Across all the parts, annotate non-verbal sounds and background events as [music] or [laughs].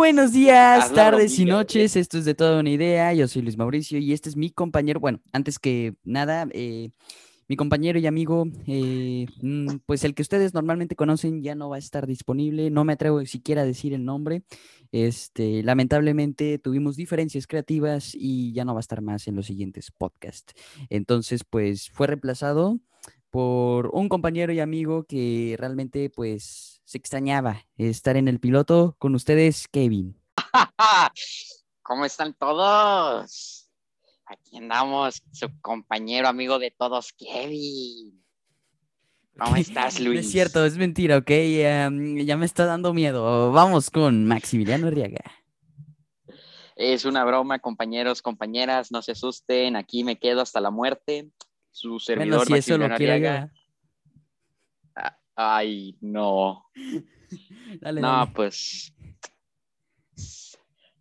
buenos días, tardes y noches. Esto es de toda una idea. Yo soy Luis Mauricio y este es mi compañero. Bueno, antes que nada, eh, mi compañero y amigo, eh, mm, pues el que ustedes normalmente conocen ya no va a estar disponible. No me atrevo siquiera a decir el nombre. Este, lamentablemente tuvimos diferencias creativas y ya no va a estar más en los siguientes podcasts. Entonces, pues fue reemplazado por un compañero y amigo que realmente, pues, se extrañaba estar en el piloto con ustedes, Kevin. [laughs] ¿Cómo están todos? Aquí andamos, su compañero amigo de todos, Kevin. ¿Cómo [laughs] estás, Luis? es cierto, es mentira, ¿ok? Em, ya me está dando miedo. Vamos con Maximiliano Arriaga. Es una broma, compañeros, compañeras, no se asusten, aquí me quedo hasta la muerte. Su Bueno, servidor si eso lo Maximiliano quiero Arriaga. Ay, no. [laughs] Dale, No, dale. pues,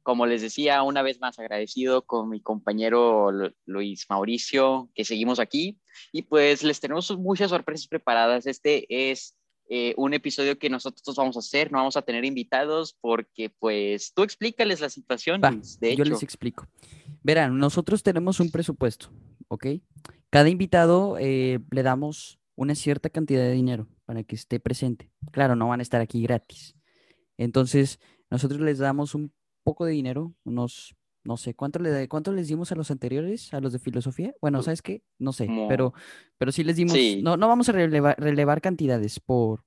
como les decía, una vez más agradecido con mi compañero Lu- Luis Mauricio, que seguimos aquí. Y pues les tenemos muchas sorpresas preparadas. Este es eh, un episodio que nosotros vamos a hacer, no vamos a tener invitados porque pues tú explícales la situación, Va, Luis. De yo hecho, les explico. Verán, nosotros tenemos un presupuesto, ¿ok? Cada invitado eh, le damos una cierta cantidad de dinero para que esté presente. Claro, no van a estar aquí gratis. Entonces, nosotros les damos un poco de dinero, unos, no sé, ¿cuánto, le, cuánto les dimos a los anteriores, a los de filosofía? Bueno, ¿sabes qué? No sé, pero, pero sí les dimos, Sí. no, no vamos a relevar, relevar cantidades por,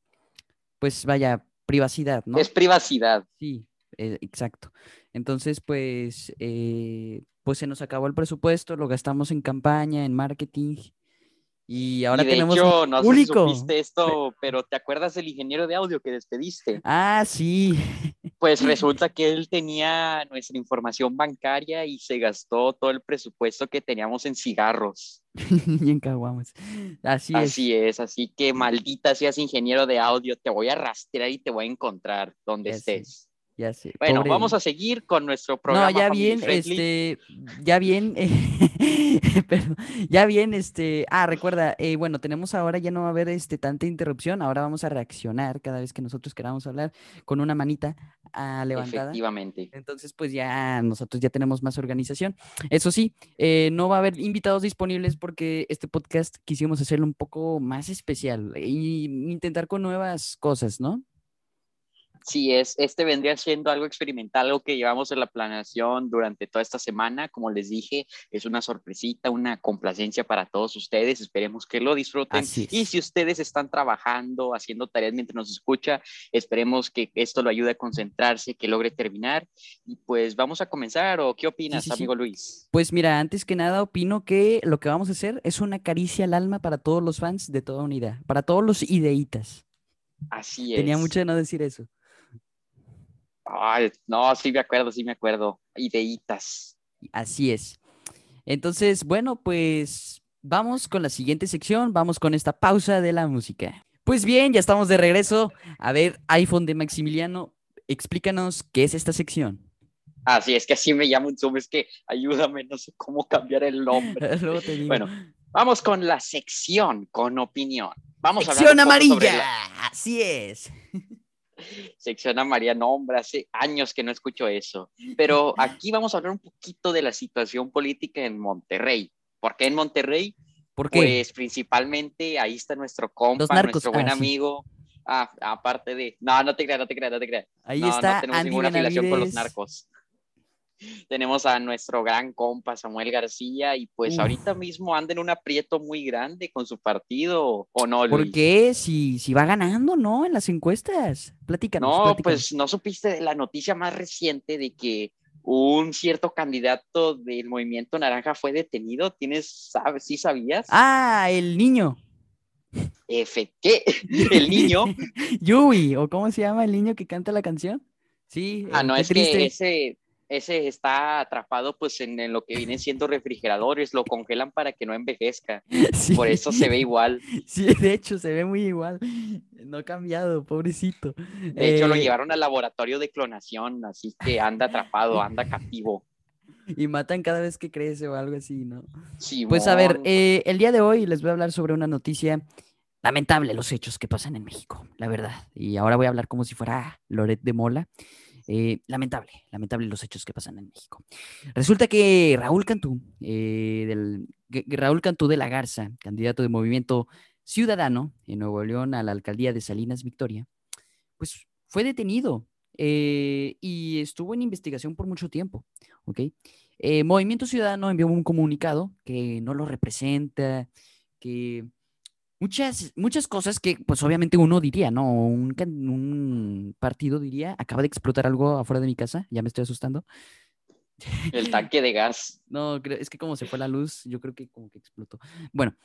pues vaya, privacidad, ¿no? es privacidad. Sí, eh, exacto. Entonces, pues, eh, pues se nos acabó el presupuesto, lo gastamos en campaña, en marketing, y ahora y de tenemos hecho, no sé si público. supiste esto, pero ¿te acuerdas del ingeniero de audio que despediste? Ah, sí, Pues [laughs] resulta que él tenía nuestra información bancaria y se gastó todo el presupuesto que teníamos en cigarros. y en caguamas. Así es. así es, así que maldita seas ingeniero de audio, te voy a rastrear y te voy a encontrar donde Ya sé, estés. Ya sé. Bueno, pobre- vamos a seguir con nuestro programa. No, ya bien, friendly. este, ya bien, eh, [laughs] perdón, ya bien, este, ah, recuerda, eh, bueno, tenemos ahora, ya no va a haber, este, tanta interrupción, ahora vamos a reaccionar cada vez que nosotros queramos hablar con una manita ah, levantada. Efectivamente. Entonces, pues ya nosotros ya tenemos más organización. Eso sí, eh, no va a haber invitados disponibles porque este podcast quisimos hacerlo un poco más especial y intentar con nuevas cosas, ¿no? Sí, es, este vendría siendo algo experimental, algo que llevamos en la planeación durante toda esta semana. Como les dije, es una sorpresita, una complacencia para todos ustedes. Esperemos que lo disfruten. Y si ustedes están trabajando, haciendo tareas mientras nos escucha, esperemos que esto lo ayude a concentrarse, que logre terminar. Y pues vamos a comenzar. ¿O qué opinas, sí, sí. amigo Luis? Pues mira, antes que nada opino que lo que vamos a hacer es una caricia al alma para todos los fans de toda unidad, para todos los ideitas. Así es. Tenía mucho de no decir eso. Ay, no, sí me acuerdo, sí me acuerdo. Ideitas. Así es. Entonces, bueno, pues vamos con la siguiente sección, vamos con esta pausa de la música. Pues bien, ya estamos de regreso. A ver, iPhone de Maximiliano, explícanos qué es esta sección. Así es que así me llamo en Zoom. Es que ayúdame, no sé cómo cambiar el nombre. [laughs] Bueno, vamos con la sección con opinión. Vamos a sección un sobre amarilla. la Así es. [laughs] sección amarilla. No, hombre, hace años que no escucho eso. Pero aquí vamos a hablar un poquito de la situación política en Monterrey. ¿Por qué en Monterrey? ¿Por qué? Pues principalmente ahí está nuestro compa, nuestro buen Ah, sí. amigo. Ah, aparte de. No, no te creas, no te creas, no te creas. Ahí no, está no tenemos Andy ninguna afiliación con los narcos. Tenemos a nuestro gran compa Samuel García y pues Uf. ahorita mismo anda en un aprieto muy grande con su partido, ¿o no, ¿Por Luis? qué? Si, si va ganando, ¿no? En las encuestas. Platícanos. No, platícanos. pues no supiste de la noticia más reciente de que un cierto candidato del movimiento naranja fue detenido. ¿Tienes, sabes, sí sabías? Ah, el niño. Efe, ¿qué? [laughs] El niño. [laughs] Yui, ¿o cómo se llama el niño que canta la canción? Sí, Ah, eh, no, es triste. que ese, ese está atrapado pues en, en lo que vienen siendo refrigeradores, lo congelan para que no envejezca. [laughs] Sí. Por eso se ve igual. [laughs] Sí, de hecho, se ve muy igual. No ha cambiado, pobrecito. De hecho, lo Eh, llevaron al laboratorio de clonación, así que anda atrapado, [laughs] anda captivo. Y matan cada vez que crece o algo así, ¿no? Simón. Pues a ver, eh, el día de hoy les voy a hablar sobre una noticia lamentable, los hechos que pasan en México, la verdad. Y ahora voy a hablar como si fuera Loret de Mola. Eh, lamentable, lamentable los hechos que pasan en México. Resulta que Raúl Cantú, eh, del, Raúl Cantú de la Garza, candidato de Movimiento Ciudadano en Nuevo León a la alcaldía de Salinas Victoria, pues fue detenido eh, y estuvo en investigación por mucho tiempo. ¿ok? Movimiento Ciudadano envió un comunicado que no lo representa, que muchas, muchas cosas que, pues obviamente uno diría, ¿no? Un, un partido diría, acaba de explotar algo afuera de mi casa, ya me estoy asustando. El [laughs] tanque de gas. No, es que como se fue la luz, yo creo que como que explotó. Bueno,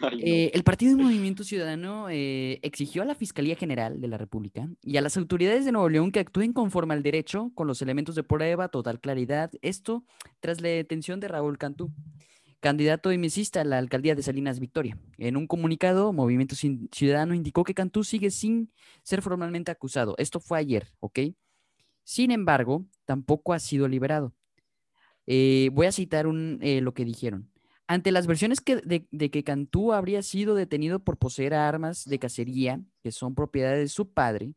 [laughs] eh, el Partido de Movimiento Ciudadano eh, exigió a la Fiscalía General de la República y a las autoridades de Nuevo León que actúen conforme al derecho, con los elementos de prueba, total claridad. Esto tras la detención de Raúl Cantú candidato emisista a la alcaldía de Salinas Victoria. En un comunicado, Movimiento Ciudadano indicó que Cantú sigue sin ser formalmente acusado. Esto fue ayer, ¿ok? Sin embargo, tampoco ha sido liberado. Eh, voy a citar eh, lo que dijeron. Ante las versiones de, que Cantú habría sido detenido por poseer armas de cacería, que son propiedad de su padre,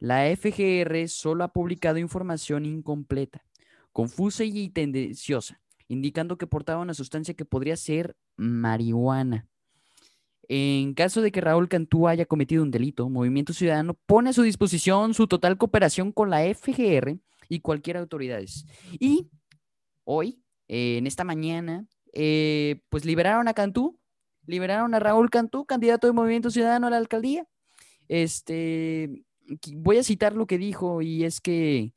la FGR solo ha publicado información incompleta, confusa y tendenciosa indicando que portaba una sustancia que podría ser marihuana. En caso de que Raúl Cantú haya cometido un delito, Movimiento Ciudadano pone a su disposición su total cooperación con la FGR y cualquier autoridades. Y hoy, en esta mañana, eh, pues liberaron a Cantú, liberaron a Raúl Cantú, candidato de Movimiento Ciudadano a la alcaldía. Este, voy a citar lo que dijo y es que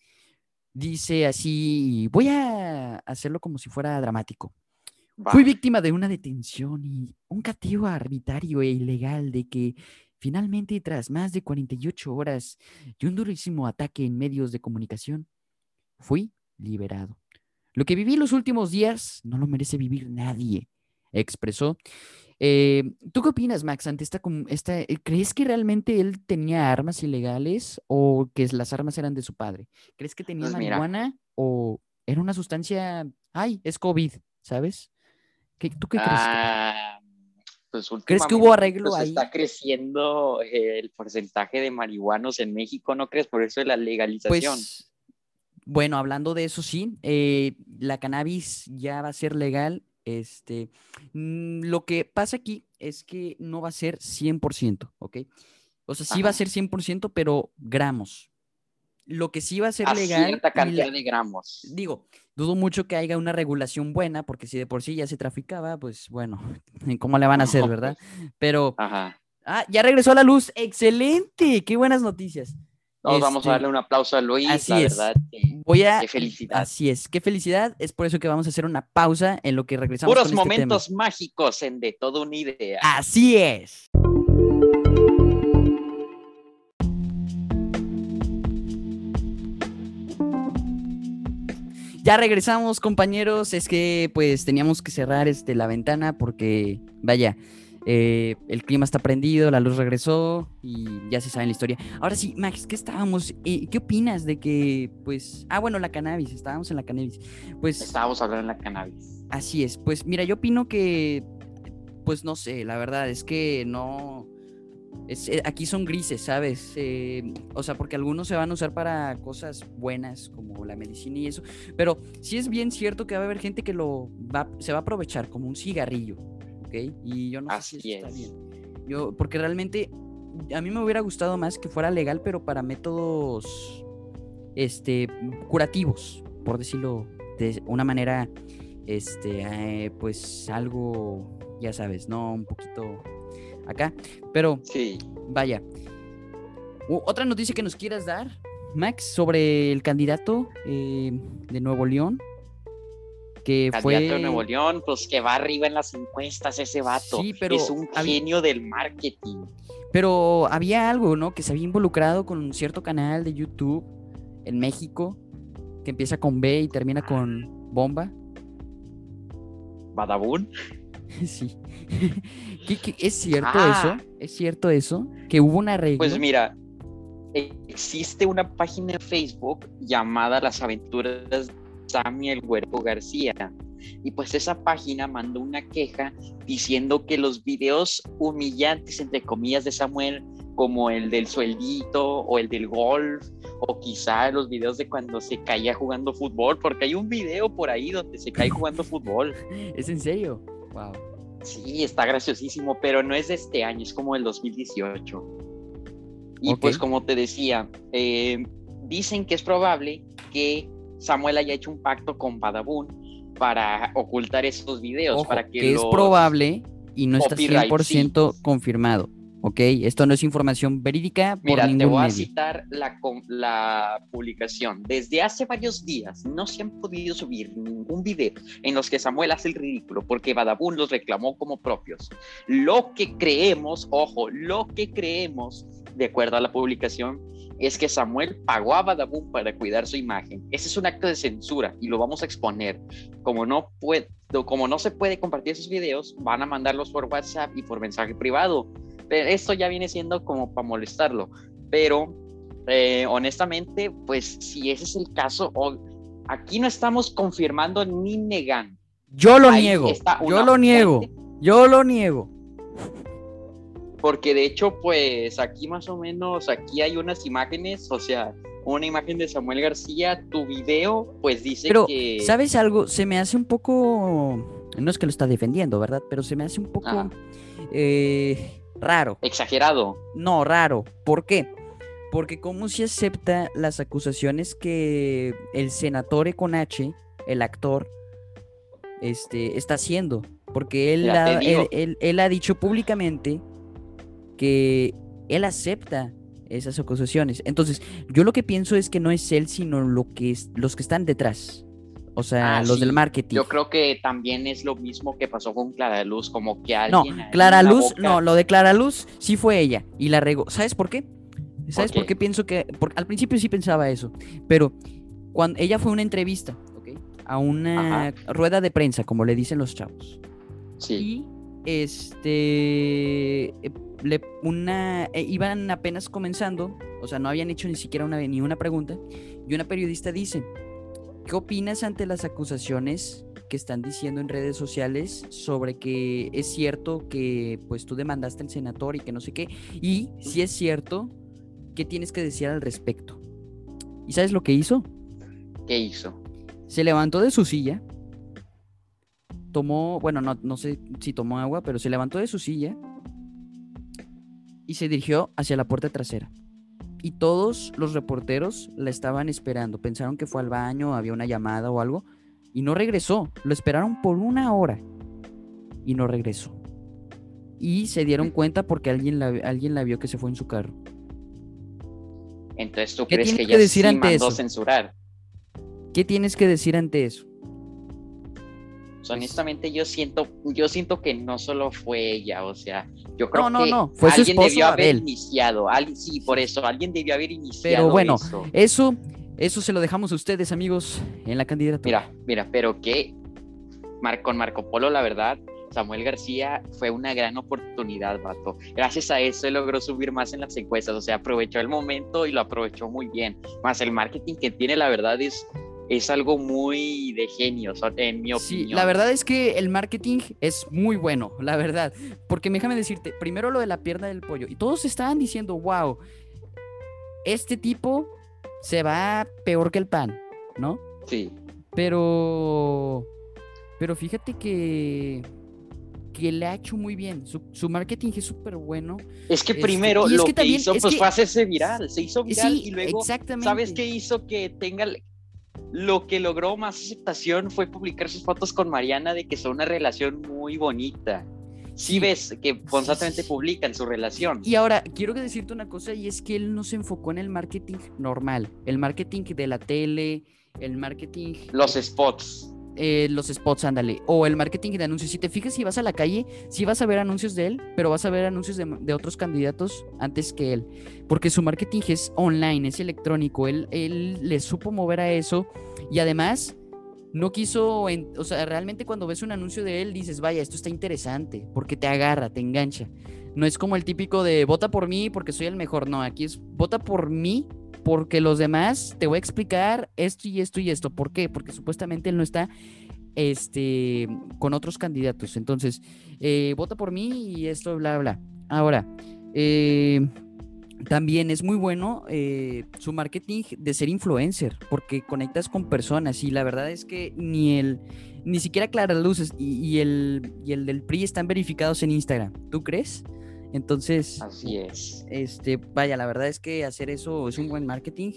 Dice así, voy a hacerlo como si fuera dramático. Fui víctima de una detención y un castigo arbitrario e ilegal de que finalmente tras más de 48 horas y un durísimo ataque en medios de comunicación, fui liberado. Lo que viví los últimos días no lo merece vivir nadie, expresó eh, ¿Tú qué opinas, Max, ante esta, esta, eh, ¿Crees que realmente él tenía armas ilegales o que las armas eran de su padre? ¿Crees que tenía pues marihuana o era una sustancia, ay, es COVID, ¿sabes? ¿Qué, ¿Tú qué crees? Ah, pues ¿Crees que hubo arreglo pues, ahí? Está creciendo el porcentaje de marihuanos en México, ¿no crees? Por eso de la legalización. Pues, bueno, hablando de eso, sí, eh, la cannabis ya va a ser legal este, mm, lo que pasa aquí es que no va a ser 100%, ¿ok? O sea, sí va a ser 100%, pero gramos. Lo que sí va a ser a legal. Cierta cantidad de gramos. Digo, dudo mucho que haya una regulación buena, porque si de por sí ya se traficaba, pues bueno, [laughs] ¿cómo le van a hacer, verdad? Pues, pero. Ajá. Ah, ya regresó a la luz. ¡Excelente! ¡Qué buenas noticias! Vamos a este, darle un aplauso a Luis, así la es. verdad. Voy a, qué felicidad. Así es, qué felicidad. Es por eso que vamos a hacer una pausa en lo que regresamos. Puros este momentos mágicos en De Todo Una Idea. Así es. Ya regresamos, compañeros. Es que pues teníamos que cerrar este, la ventana porque, vaya, eh, el clima está prendido, la luz regresó y ya se sabe la historia. Ahora sí, Max, ¿qué estábamos? Eh, ¿Qué opinas de que, pues, ah, bueno, la cannabis, estábamos en la cannabis. Pues. Estábamos hablando en la cannabis. Así es, pues, mira, yo opino que, pues, no sé, la verdad es que no. Es, eh, aquí son grises, ¿sabes? o sea, porque algunos se van a usar para cosas buenas como la medicina y eso, pero sí es bien cierto que va a haber gente que lo va, se va a aprovechar como un cigarrillo, y yo no sé si está bien. Yo, porque realmente a mí me hubiera gustado más que fuera legal, pero para métodos este, curativos, por decirlo de una manera, este, eh, pues algo, ya sabes, ¿no? Un poquito acá. Pero, sí. vaya. Otra noticia que nos quieras dar, Max, sobre el candidato eh, de Nuevo León que fue de Nuevo León, pues que va arriba en las encuestas ese vato. Sí, pero es un genio del marketing. Pero había algo, ¿no? Que se había involucrado con un cierto canal de YouTube en México que empieza con B y termina con bomba. Badabun. [laughs] Sí. [laughs] es cierto ah. eso? ¿Es cierto eso? Que hubo una regla. Pues mira, existe una página en Facebook llamada Las Aventuras Samuel Huerco García. Y pues esa página mandó una queja diciendo que los videos humillantes, entre comillas, de Samuel como el del sueldito o el del golf o quizá los videos de cuando se caía jugando fútbol, porque hay un video por ahí donde se cae jugando fútbol. [laughs] ¿Es en serio? Wow. Sí, está graciosísimo, pero no es de este año, es como el 2018. Y pues como te decía, eh, dicen que es probable que Samuel haya hecho un pacto con Badabun para ocultar esos videos, para que, es probable y no está 100% confirmado. ¿ok? Esto no es información verídica por Mira, te voy a citar la, la publicación. Desde hace varios días no se han podido subir ningún video en los que Samuel hace el ridículo porque Badabun los reclamó como propios. Lo que creemos, ojo, lo que creemos, de acuerdo a la publicación, es que Samuel pagó a Badabun para cuidar su imagen. Ese es un acto de censura y lo vamos a exponer. Como no, puede, como no se puede compartir esos videos, van a mandarlos por WhatsApp y por mensaje privado esto ya viene siendo como para molestarlo, pero eh, honestamente, pues si ese es el caso, aquí no estamos confirmando ni negando. Yo lo niego, yo lo niego, yo lo niego. Porque de hecho, pues aquí más o menos, aquí hay unas imágenes, o sea, una imagen de Samuel García, tu video, pues dice Pero, que... ¿sabes algo? Se me hace un poco, no es que lo está defendiendo, ¿verdad? Pero se me hace un poco... Eh, Raro. Exagerado. No, raro. ¿Por qué? Porque cómo se acepta las acusaciones que el senatore con H, el actor, este, está haciendo. Porque él, ha, él, ha dicho públicamente que él acepta esas acusaciones. Entonces, yo lo que pienso es que no es él, sino lo que es, los que están detrás. O sea, ah, los del marketing. Yo creo que también es lo mismo que pasó con Clara Luz, como que alguien. No, Clara Luz, no, lo de Clara Luz sí fue ella y la regó. ¿Sabes por qué? ¿Sabes por qué, pienso que.? Porque al principio sí pensaba eso, pero cuando ella fue a una entrevista. A una rueda de prensa, como le dicen los chavos. Sí. Y este. Le, una, eh, iban apenas comenzando, o sea, no habían hecho ni siquiera una, ni una pregunta, y una periodista dice ¿Qué opinas ante las acusaciones que están diciendo en redes sociales sobre que es cierto que pues tú demandaste al senador y que no sé qué? Y si es cierto, ¿qué tienes que decir al respecto? ¿Y sabes lo que hizo? ¿Qué hizo? Se levantó de su silla, tomó, bueno, no, no sé si tomó agua, pero se levantó de su silla y se dirigió hacia la puerta trasera y todos los reporteros la estaban esperando. Pensaron que fue al baño, había una llamada o algo, y no regresó. Lo esperaron por una hora y no regresó. Y se dieron cuenta porque alguien la, alguien la vio que se fue en su carro. Entonces, ¿tú crees que decir sí mandó censurar? ¿Qué tienes que decir ante eso? Honestamente yo siento, yo siento que no solo fue ella, o sea, yo creo no, que no, fue alguien debió haber iniciado, alguien, sí, por eso, alguien debió haber iniciado. Pero bueno, eso. eso, se lo dejamos a ustedes, amigos, en la candidatura. Mira, mira, pero que con Marco Polo, la verdad, Samuel García fue una gran oportunidad, vato. Gracias a eso él logró subir más en las encuestas, o sea, aprovechó el momento y lo aprovechó muy bien. Más el marketing que tiene, la verdad, es es algo muy de genio, en mi opinión. Sí, la verdad es que el marketing es muy bueno, [laughs] la verdad. Porque déjame decirte, primero lo de la pierna del pollo. Y todos estaban diciendo, wow, este tipo se va peor que el pan, ¿no? Sí. Pero. Pero fíjate que. Que le ha hecho muy bien. Su, marketing es súper bueno. Es que este, primero lo que, hizo pues fue hacerse viral. Se hizo viral y luego. ¿Sabes qué hizo que tenga lo que logró más aceptación fue publicar sus fotos con Mariana de que son una relación muy bonita. Sí, ves que constantemente publican su relación. Y ahora, quiero decirte una cosa, y es que él no se enfocó en el marketing normal, el marketing de la tele, el marketing... Los spots. Eh, los spots, ándale, o el marketing de anuncios. Si te fijas, si vas a la calle, sí vas a ver anuncios de él, pero vas a ver anuncios de, otros candidatos antes que él, porque su marketing es online, es electrónico, él, él le supo mover a eso. Y además no quiso, o sea, realmente cuando ves un anuncio de él dices, vaya, esto está interesante, porque te agarra, te engancha. No es como el típico de vota por mí porque soy el mejor, no, aquí es vota por mí porque los demás te voy a explicar esto y esto y esto. ¿Por qué? Porque supuestamente él no está este, con otros candidatos. Entonces, eh, vota por mí y esto, bla, bla. Ahora, eh, también es muy bueno eh, su marketing de ser influencer, porque conectas con personas y la verdad es que ni el, ni siquiera Claras Luces y, y, el, y el del PRI están verificados en Instagram. ¿Tú crees? Entonces, así es. Este, vaya, la verdad es que hacer eso es un buen marketing.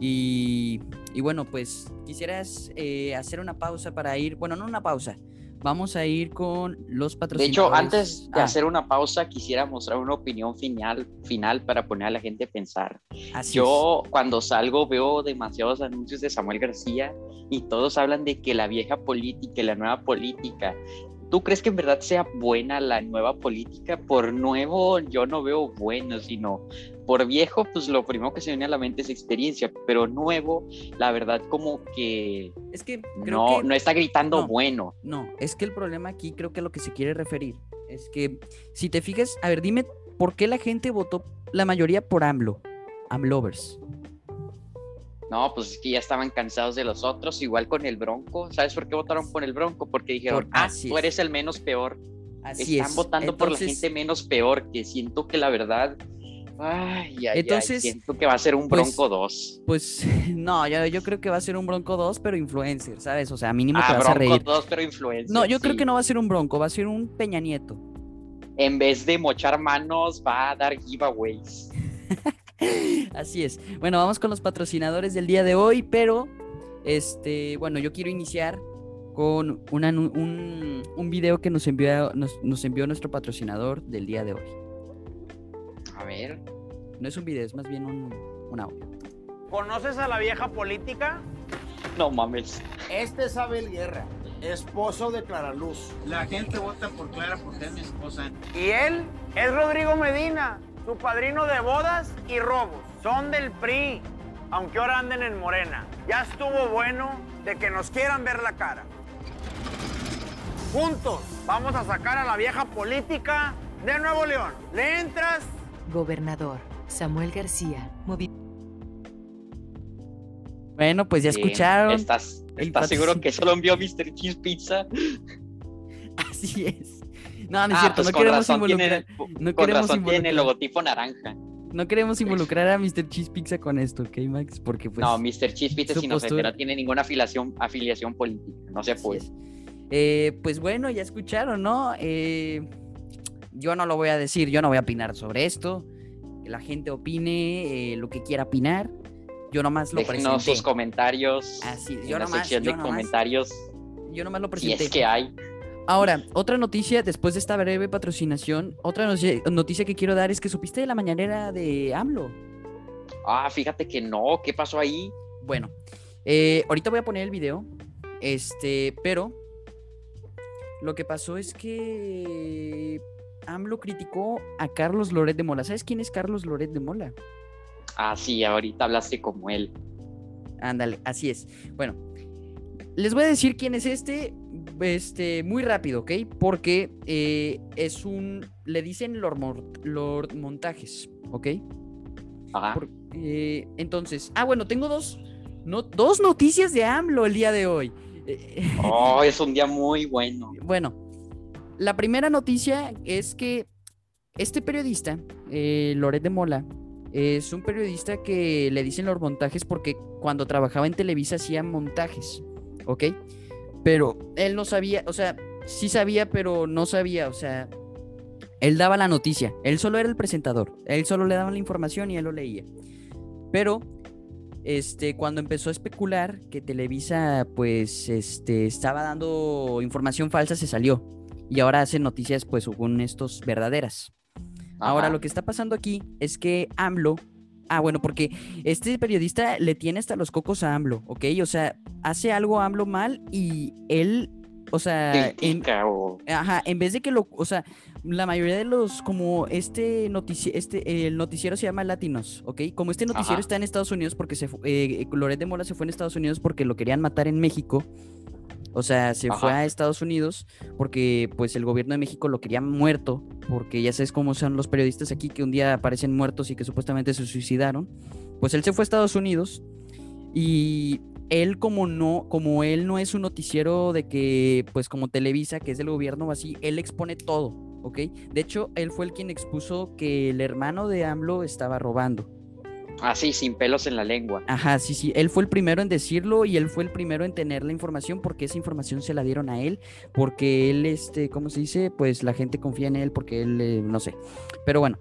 Y, y bueno, pues quisieras eh, hacer una pausa para ir, bueno, no una pausa, vamos a ir con los patrocinadores. De hecho, antes de ah. hacer una pausa, quisiera mostrar una opinión final, final para poner a la gente a pensar. Así Yo cuando salgo veo demasiados anuncios de Samuel García y todos hablan de que la vieja política y la nueva política ¿Tú crees que en verdad sea buena la nueva política? Por nuevo yo no veo bueno, sino por viejo, pues lo primero que se viene a la mente es experiencia, pero nuevo, la verdad como que, es que no, no está gritando bueno. No, es que el problema aquí creo que a lo que se quiere referir es que si te fijas, a ver, dime por qué la gente votó la mayoría por AMLO, AMLovers. No, pues es que ya estaban cansados de los otros, igual con el Bronco. ¿Sabes por qué votaron por el Bronco? Porque dijeron, ah, tú eres el menos peor. Así Están votando por la gente menos peor, que siento que la verdad Ay, ay, Entonces, siento que va a ser un pues, Bronco 2. Pues [laughs] no, yo, yo, creo que va a ser un Bronco 2, pero influencer, ¿sabes? O sea, mínimo ah, te vas a reír. Bronco 2, pero influencer. No, yo creo que no va a ser un Bronco, va a ser un Peña Nieto. En vez de mochar manos, va a dar giveaways. [laughs] [laughs] Así es. Bueno, vamos con los patrocinadores del día de hoy, pero este, bueno, yo quiero iniciar con un, un, video que nos envió, nos, envió nuestro patrocinador del día de hoy. A ver. No es un video, es más bien un, un audio. ¿Conoces a la vieja política? No mames. Este es Abel Guerra, esposo de Clara Luz. La gente vota por Clara porque es mi esposa. Y él es Rodrigo Medina, su padrino de bodas y robos. Son del PRI, aunque ahora anden en Morena. Ya estuvo bueno de que nos quieran ver la cara. Juntos vamos a sacar a la vieja política de Nuevo León. ¿Le entras? Gobernador Samuel García. bueno, pues ya escucharon. ¿Estás, ¿estás seguro que solo envió Mr. Cheese Pizza? [laughs] Así es. No, no es ah, cierto, pues no queremos involucrar. Tiene, no con queremos razón involucrar. tiene el logotipo naranja. No queremos involucrar a Mr. Cheese Pizza con esto, ¿ok, Max? Porque pues. No, Mr. Cheese Pizza inocente, no tiene ninguna afiliación, afiliación política, no se puede. Eh, pues bueno, ya escucharon, ¿no? Eh, yo no lo voy a decir, yo no voy a opinar sobre esto. Que la gente opine eh, lo que quiera opinar. Yo nomás lo Déjenos presenté. sus comentarios. Así, yo en la sección de comentarios. Yo nomás lo presenté. Si es que hay. Ahora, otra noticia después de esta breve patrocinación, otra noticia, que quiero dar es que supiste de la mañanera de AMLO. Ah, fíjate que no, ¿qué pasó ahí? Bueno, eh, ahorita voy a poner el video, este, pero lo que pasó es que AMLO criticó a Carlos Loret de Mola. ¿Sabes quién es Carlos Loret de Mola? Ah, sí, ahorita hablaste como él. Ándale, así es. Bueno, les voy a decir quién es este este, muy rápido, ¿ok? Porque eh, es un, le dicen Lord, Montajes, ¿ok? Ajá. Eh, entonces, ah, bueno, tengo dos, no, dos noticias de AMLO el día de hoy. [laughs] Oh, es un día muy bueno. Bueno, la primera noticia es que este periodista, eh, Loret de Mola, es un periodista que le dicen los montajes porque cuando trabajaba en Televisa hacía montajes, ¿ok? Pero él no sabía, o sea, sí sabía, pero no sabía, o sea, él daba la noticia, él solo era el presentador, él solo le daba la información y él lo leía. Pero este, cuando empezó a especular que Televisa pues este, estaba dando información falsa, se salió. Y ahora hace noticias pues según estos verdaderas. Ahora lo que está pasando aquí es que AMLO Ah, bueno, porque este periodista le tiene hasta los cocos a AMLO, ¿ok? O sea, hace algo AMLO mal y él, o sea, en, ajá, en vez de que lo, o sea, la mayoría de los, como este noticiero, este, el noticiero se llama Latinos, ¿ok? Como este noticiero está en Estados Unidos porque se, eh, Loret de Mola se fue en Estados Unidos porque lo querían matar en México. O sea, se fue a Estados Unidos porque pues el gobierno de México lo quería muerto, porque ya sabes cómo son los periodistas aquí que un día aparecen muertos y que supuestamente se suicidaron. Pues él se fue a Estados Unidos y él como no, como él no es un noticiero de que pues como Televisa, que es del gobierno o así, él expone todo. ¿ok? De hecho, él fue el quien expuso que el hermano de AMLO estaba robando. Así, sin pelos en la lengua. Ajá, sí, sí, él fue el primero en decirlo y él fue el primero en tener la información porque esa información se la dieron a él, porque él, este, ¿cómo se dice? Pues la gente confía en él porque él, eh, no sé. Pero bueno,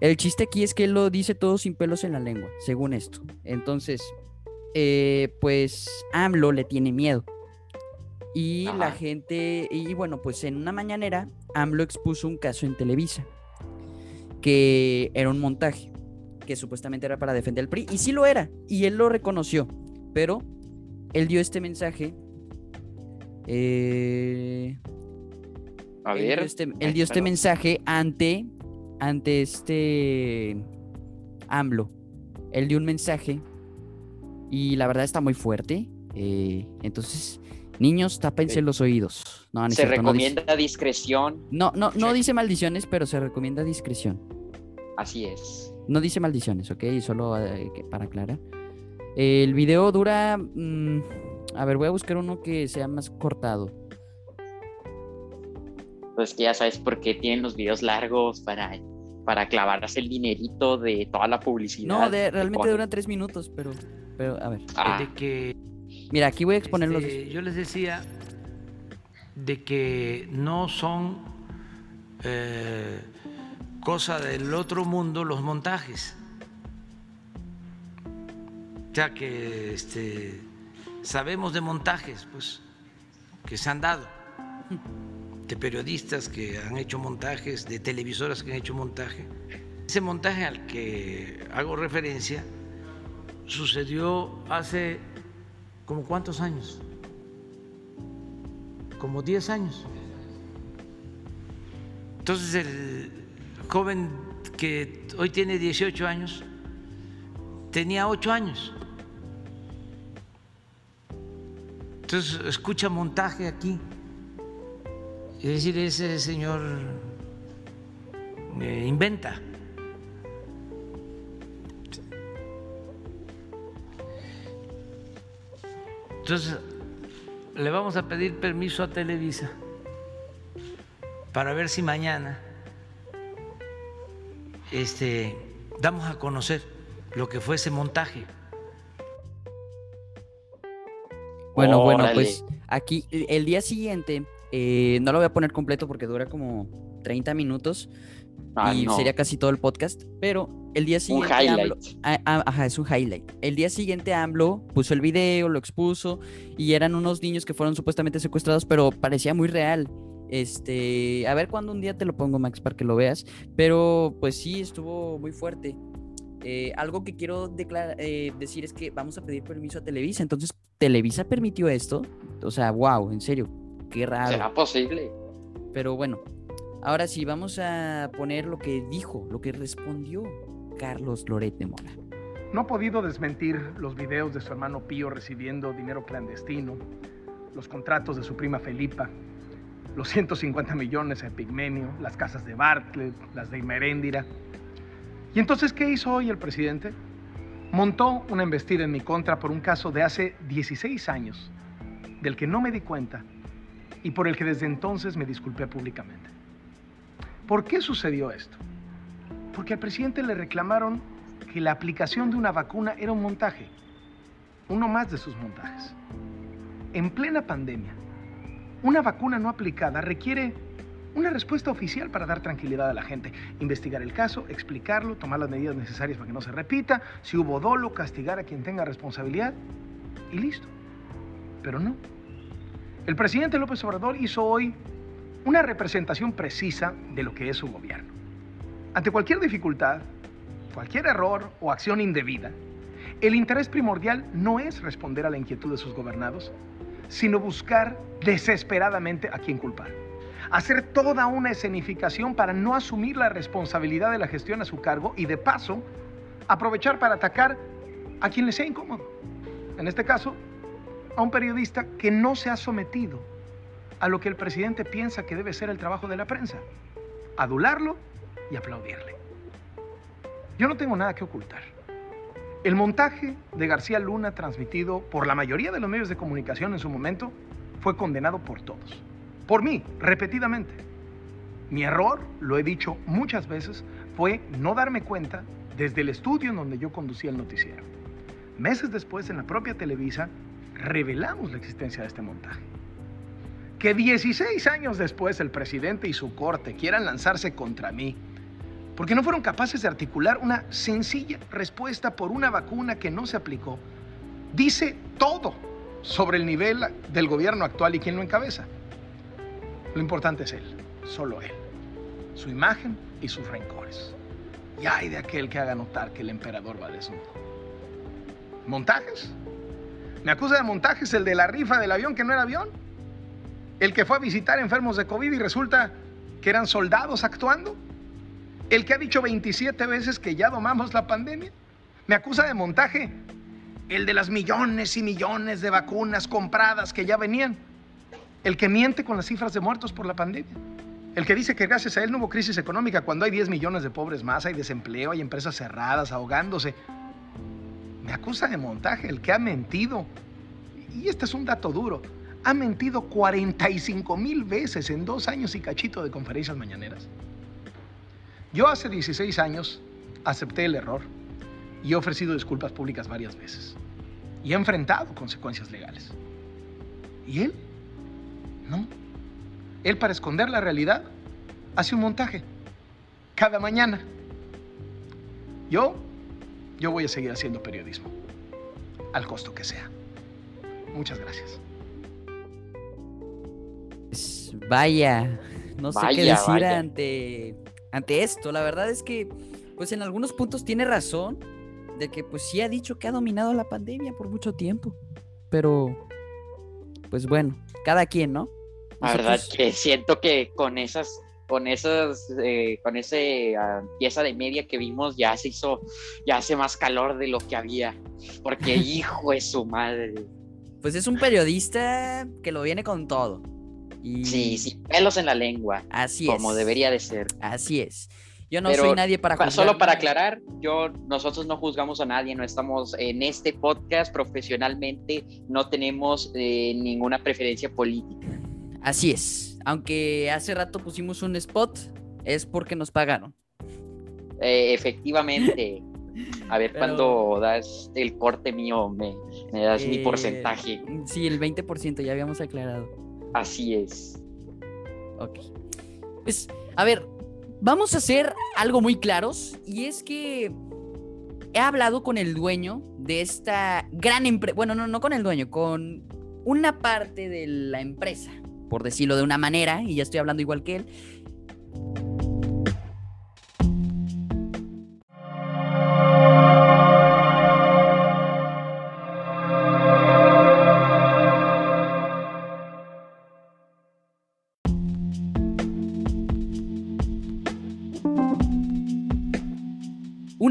el chiste aquí es que él lo dice todo sin pelos en la lengua, según esto. Entonces, eh, pues AMLO le tiene miedo. Y la gente, y bueno, pues en una mañanera, AMLO expuso un caso en Televisa, que era un montaje, que supuestamente era para defender el PRI, y sí lo era, y él lo reconoció, pero él dio este mensaje. eh, A él ver. dio este, él dio este perdón. mensaje ante, ante este AMLO. Él dio un mensaje y la verdad está muy fuerte. eh, entonces, niños, tápense Sí. los oídos. No, Se cierto, no dice- recomienda discreción. No, no, no Sí. dice maldiciones, pero se recomienda discreción. Así es. No dice maldiciones, ¿ok? Solo eh, para aclarar. El video dura... mm, a ver, voy a buscar uno que sea más cortado. Pues que ya sabes por qué tienen los videos largos para, para clavarse el dinerito de toda la publicidad. No, de, realmente duran tres minutos, pero... Pero, a ver. Ah, de que Mira, aquí voy a exponer los... este, yo les decía de que no son eh, cosa del otro mundo los montajes. O sea que este, sabemos de montajes, pues, que se han dado, de periodistas que han hecho montajes, de televisoras que han hecho montaje. Ese montaje al que hago referencia sucedió hace como cuántos años? Como 10 años. Entonces el joven que hoy tiene 18 años tenía 8 años. Entonces escucha montaje aquí. Es decir, ese señor eh, inventa. Entonces, le vamos a pedir permiso a Televisa para ver si mañana este, damos a conocer lo que fue ese montaje. Bueno, bueno, pues aquí el- día siguiente, eh, no lo voy a poner completo porque dura como 30 minutos ah, y no. sería casi todo el podcast, pero el día un siguiente... highlight. AMLO- a- a- ajá, es un highlight. El día siguiente AMLO puso el video, lo expuso y eran unos niños que fueron supuestamente secuestrados, pero parecía muy real. Este, a ver cuándo un día te lo pongo, Max, para que lo veas, pero pues sí, estuvo muy fuerte. Eh, algo que quiero declarar, eh, decir es que vamos a pedir permiso a Televisa. Entonces, ¿Televisa permitió esto? O sea, wow, en serio, qué raro. ¿Será posible? Pero bueno, ahora sí, vamos a poner lo que dijo, lo que respondió Carlos Loret de Mola. No ha podido desmentir los videos de su hermano Pío recibiendo dinero clandestino, los contratos de su prima Felipa, los 150 millones a Pigmenio, las casas de Bartlett, las de Imeréndira. ¿Y entonces qué hizo hoy el presidente? Montó una embestida en mi contra por un caso de hace 16 años, del que no me di cuenta y por el que desde entonces me disculpé públicamente. ¿Por qué sucedió esto? Porque al presidente le reclamaron que la aplicación de una vacuna era un montaje, uno más de sus montajes. En plena pandemia, una vacuna no aplicada requiere una respuesta oficial para dar tranquilidad a la gente, investigar el caso, explicarlo, tomar las medidas necesarias para que no se repita, si hubo dolo, castigar a quien tenga responsabilidad y listo. Pero no. El presidente López Obrador hizo hoy una representación precisa de lo que es su gobierno. Ante cualquier dificultad, cualquier error o acción indebida, el interés primordial no es responder a la inquietud de sus gobernados, sino buscar desesperadamente a quién culpar. Hacer toda una escenificación para no asumir la responsabilidad de la gestión a su cargo y de paso aprovechar para atacar a quien le sea incómodo. En este caso, a un periodista que no se ha sometido a lo que el presidente piensa que debe ser el trabajo de la prensa, adularlo y aplaudirle. Yo no tengo nada que ocultar. El montaje de García Luna transmitido por la mayoría de los medios de comunicación en su momento fue condenado por todos. Por mí, repetidamente. Mi error, lo he dicho muchas veces, fue no darme cuenta desde el estudio en donde yo conducía el noticiero. Meses después, en la propia Televisa, revelamos la existencia de este montaje. Que 16 años después el presidente y su corte quieran lanzarse contra mí, porque no fueron capaces de articular una sencilla respuesta por una vacuna que no se aplicó, dice todo sobre el nivel del gobierno actual y quién lo encabeza. Lo importante es él, solo él, su imagen y sus rencores. Y hay de aquel que haga notar que el emperador va desnudo. ¿Montajes? Me acusa de montajes el de la rifa del avión que no era avión. El que fue a visitar enfermos de COVID y resulta que eran soldados actuando. El que ha dicho 27 veces que ya domamos la pandemia. Me acusa de montaje el de las millones y millones de vacunas compradas que ya venían. El que miente con las cifras de muertos por la pandemia. El que dice que gracias a él no hubo crisis económica cuando hay 10 millones de pobres más, hay desempleo, hay empresas cerradas, ahogándose. Me acusa de montaje, el que ha mentido. Y este es un dato duro. Ha mentido 45 mil veces en dos años y cachito de conferencias mañaneras. Yo hace 16 años acepté el error y he ofrecido disculpas públicas varias veces. Y he enfrentado consecuencias legales. ¿Y él? No. Él para esconder la realidad hace un montaje cada mañana. Yo, yo voy a seguir haciendo periodismo, al costo que sea. Muchas gracias. Vaya, no sé Vaya, qué decir vaya. ante ante esto. La verdad es que, pues en algunos puntos tiene razón de que, pues sí ha dicho que ha dominado la pandemia por mucho tiempo, pero, pues bueno, cada quien, ¿no? La verdad que siento que con esas, con esas, eh, con ese ah, pieza de media que vimos ya se hizo, ya hace más calor de lo que había. Porque [laughs] hijo de su madre. Pues es un periodista que lo viene con todo. Y Sí, sin pelos en la lengua, Así como es. debería de ser. Así es. Yo no Pero soy nadie para Pa- juzgar. Solo para aclarar, yo, nosotros no juzgamos a nadie, no estamos en este podcast profesionalmente, no tenemos eh, ninguna preferencia política. Así es. Aunque hace rato pusimos un spot, es porque nos pagaron. Eh, efectivamente, [laughs] a ver Pero- cuando das el corte mío, me, me das mi Eh, porcentaje. Sí, el 20%, ya habíamos aclarado. Así es. Ok. Pues, a ver, vamos a hacer algo muy claros. Y es que he hablado con el dueño de esta gran empresa. Bueno, no, no con el dueño, con una parte de la empresa, por decirlo de una manera. Y ya estoy hablando igual que él.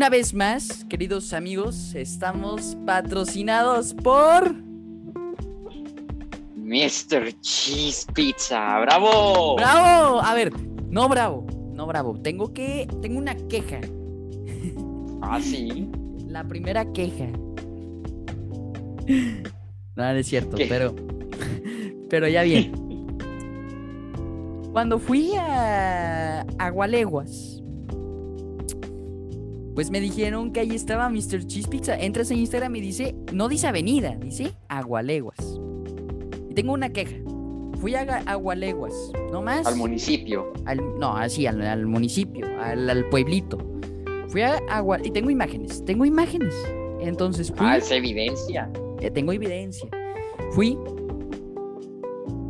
Una vez más, queridos amigos, estamos patrocinados por... Mr. Cheese Pizza, bravo. ¡Bravo! A ver, no bravo, no bravo. Tengo que... Tengo una queja. [laughs] Ah, sí. La primera queja. [laughs] No, no es cierto, ¿Qué? pero... [laughs] Pero ya bien. Cuando fui a Agualeguas, pues me dijeron que ahí estaba Mr. Cheese Pizza. Entras en Instagram y dice, no dice avenida, dice Agualeguas. Y tengo una queja. Fui a Agualeguas, no más. Al municipio. Al- no, así, al, al municipio, al, al pueblito. Fui a Agua y tengo imágenes, tengo imágenes. Entonces fui, Ah, es evidencia. eh, tengo evidencia. Fui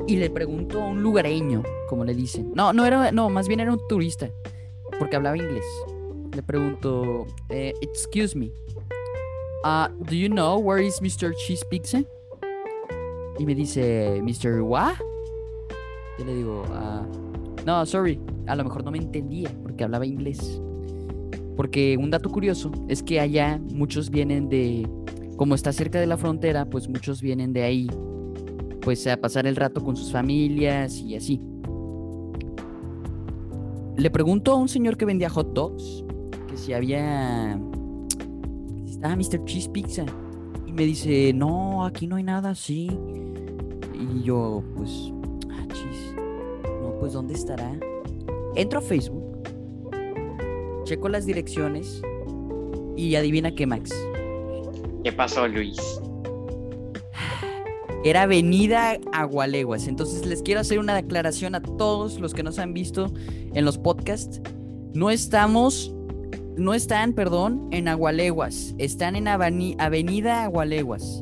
y le pregunto a un lugareño, como le dicen. No, no era, no, más bien era un turista, porque hablaba inglés. Le pregunto, eh, excuse me, uh, do you know where is Mr. Cheese Pizza? Y me dice, Mr. What? Yo le digo, ah, no, sorry, a lo mejor no me entendía porque hablaba inglés. Porque un dato curioso es que allá muchos vienen de, como está cerca de la frontera, pues muchos vienen de ahí, pues a pasar el rato con sus familias y así. Le pregunto a un señor que vendía hot dogs que si había, si estaba Mr. Cheese Pizza y me dice, no, aquí no hay nada así. Y yo, pues, ah, chis, no, pues ¿dónde estará? entro a Facebook, checo las direcciones y adivina qué, Max. ¿Qué pasó, Luis? [sighs] Era Avenida Agualeguas. Entonces les quiero hacer una aclaración a todos los que nos han visto en los podcasts. No estamos, no están, perdón, en Agualeguas. Están en Avani- Avenida Agualeguas.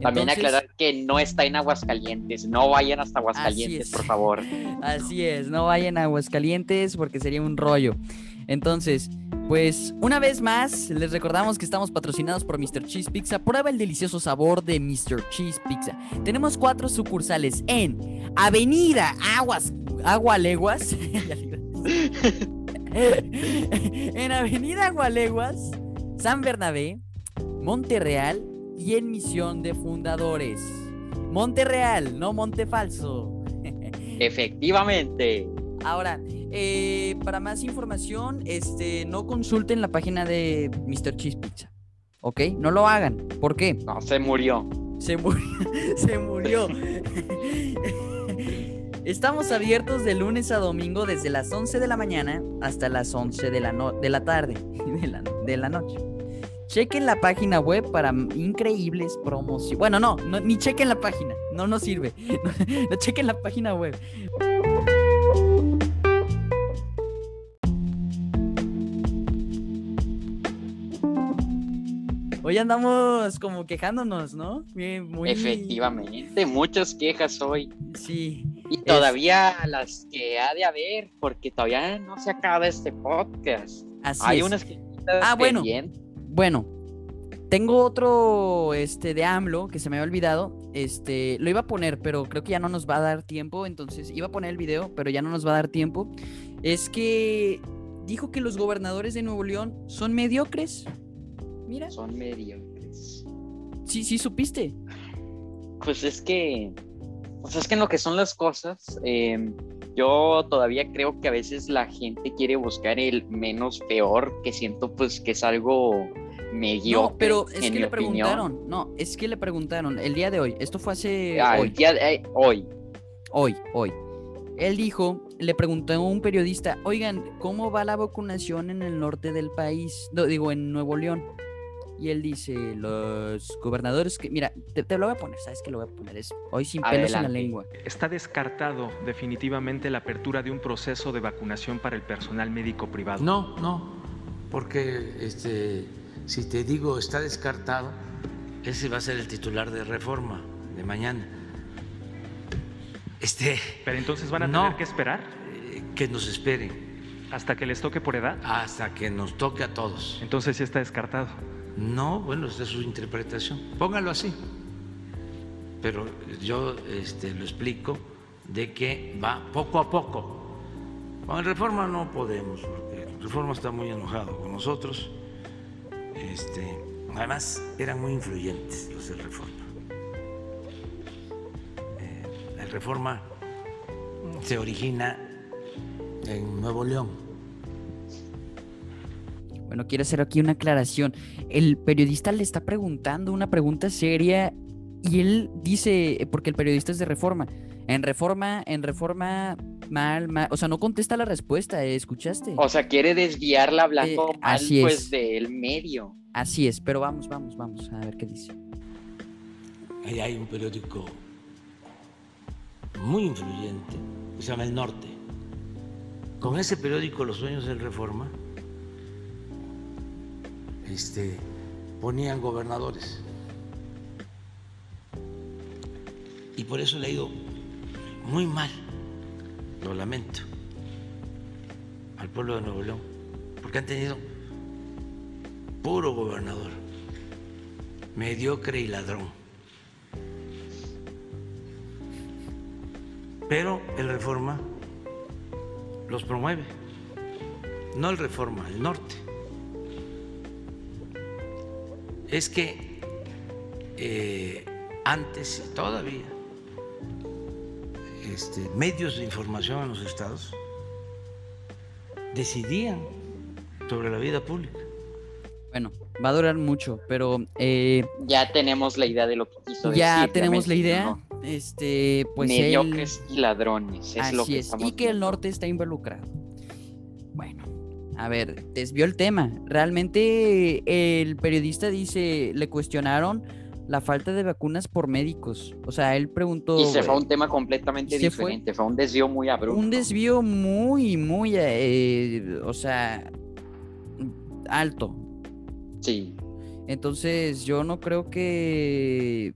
También aclarar que no está en Aguascalientes. No vayan hasta Aguascalientes, es. por favor. Así es, no vayan a Aguascalientes porque sería un rollo. Entonces, pues una vez más, les recordamos que estamos patrocinados por Mr. Cheese Pizza. Prueba el delicioso sabor de Mr. Cheese Pizza. Tenemos cuatro sucursales en Avenida Aguas, Agualeguas. [laughs] [laughs] En Avenida Agualeguas, San Bernabé, Monterreal y en Misión de Fundadores. Monterreal, no Monte Falso. [laughs] Efectivamente. Ahora, eh, para más información, este, no consulten la página de Mr. Cheese Pizza. ¿Ok? No lo hagan. ¿Por qué? No, se murió. Se murió. [laughs] Se murió. Estamos abiertos de lunes a domingo desde las 11 de la mañana hasta las 11 de la, no- de la tarde, [laughs] de la, de la noche. Chequen la página web para increíbles promociones. Bueno, no, no, ni chequen la página, no nos sirve. [laughs] No, chequen la página web. Hoy andamos como quejándonos, ¿no? Bien, muy... Efectivamente, muchas quejas hoy. Sí. Y todavía las que ha de haber, porque todavía no se acaba este podcast. Así Hay es. unas que Ah, bueno. Bueno, tengo otro este de AMLO que se me había olvidado. Este, lo iba a poner, pero creo que ya no nos va a dar tiempo. Entonces, iba a poner el video, pero ya no nos va a dar tiempo. Es que dijo que los gobernadores de Nuevo León son mediocres. Mira, Son mediocres. sí, sí, supiste. Pues es que, o sea, es que en lo que son las cosas, eh, yo todavía creo que a veces la gente quiere buscar el menos peor, que siento pues que es algo mediocre. No, pero es en que le opinión. preguntaron. No, es que le preguntaron el día de hoy. Esto fue hace Ah, hoy. el día de- eh, hoy. Hoy, hoy. Él dijo, le preguntó a un periodista, oigan, ¿cómo va la vacunación en el norte del país? No, digo, en Nuevo León. Y él dice, los gobernadores que... Mira, te, te lo voy a poner, ¿sabes qué lo voy a poner? Es hoy sin pelos en la lengua. Está descartado definitivamente la apertura de un proceso de vacunación para el personal médico privado. No, no, porque este, si te digo está descartado, ese va a ser el titular de reforma de mañana. Este, Pero entonces van a No. tener que esperar eh, que nos esperen hasta que les toque por edad. hasta que nos toque a todos. Entonces sí está descartado. No, bueno, es su interpretación. Póngalo así. Pero yo este, lo explico de que va poco a poco. Con Reforma no podemos, porque Reforma está muy enojado con nosotros. Este, además, eran muy influyentes los de Reforma. Eh, la Reforma se origina en Nuevo León. Bueno, quiero hacer aquí una aclaración. El periodista le está preguntando una pregunta seria y él dice, porque el periodista es de Reforma, en Reforma, en Reforma, mal, mal, o sea, no contesta la respuesta, ¿eh? ¿escuchaste? O sea, quiere desviarla hablando Eh, mal, así pues, es. del medio. Así es, pero vamos, vamos, vamos a ver qué dice. Ahí hay un periódico muy influyente que se llama El Norte. Con ese periódico, Los Sueños del Reforma, este, ponían gobernadores. Y por eso le ha ido muy mal, lo lamento, al pueblo de Nuevo León, porque han tenido puro gobernador, mediocre y ladrón. Pero el Reforma los promueve. No el Reforma, el norte. Es que eh, antes y todavía este, medios de información en los estados decidían sobre la vida pública. Bueno, va a durar mucho, pero eh, Ya tenemos la idea de lo que quiso decir. ya tenemos la idea. Este, pues él- Mediocres y ladrones, es lo Así que es, estamos y que el norte está involucrado. A ver, desvió el tema. Realmente el periodista dice, le cuestionaron la falta de vacunas por médicos. O sea, él preguntó... Y se fue a un tema completamente fue diferente, fue un desvío muy abrupto. Un desvío muy, muy, eh, o sea, alto. Sí. Entonces, yo no creo que,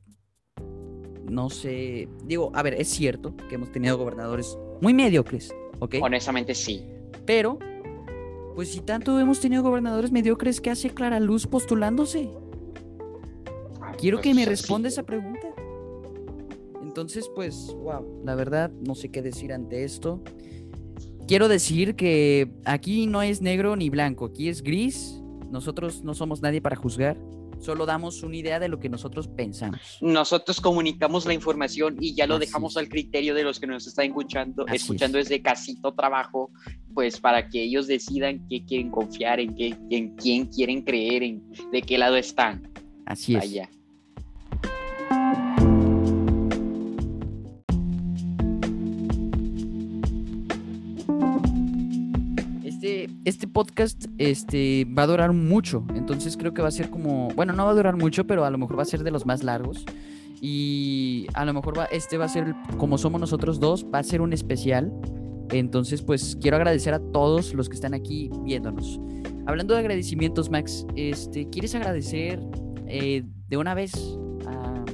no sé, digo, a ver, es cierto que hemos tenido gobernadores muy mediocres, ¿ok? Honestamente sí. Pero, pues si tanto hemos tenido gobernadores mediocres, ¿qué hace Clara Luz postulándose? Quiero que Pues, me sí. responda esa pregunta. Entonces, pues, wow, la verdad, no sé qué decir ante esto. Quiero decir que aquí no es negro ni blanco, aquí es gris. Nosotros no somos nadie para juzgar, solo damos una idea de lo que nosotros pensamos. Nosotros comunicamos la información y ya lo Así dejamos es. al criterio de los que nos están escuchando, Así escuchando es. desde casito trabajo, pues para que ellos decidan qué quieren confiar, en qué, en quién quieren creer, en de qué lado están. Así es. Este, podcast este, va a durar mucho, entonces creo que va a ser como, bueno, no va a durar mucho, pero a lo mejor va a ser de los más largos. Y a lo mejor va, este va a ser, como somos nosotros dos, va a ser un especial. Entonces, pues quiero agradecer a todos los que están aquí viéndonos. Hablando de agradecimientos, Max, este, ¿quieres agradecer eh, de una vez? a-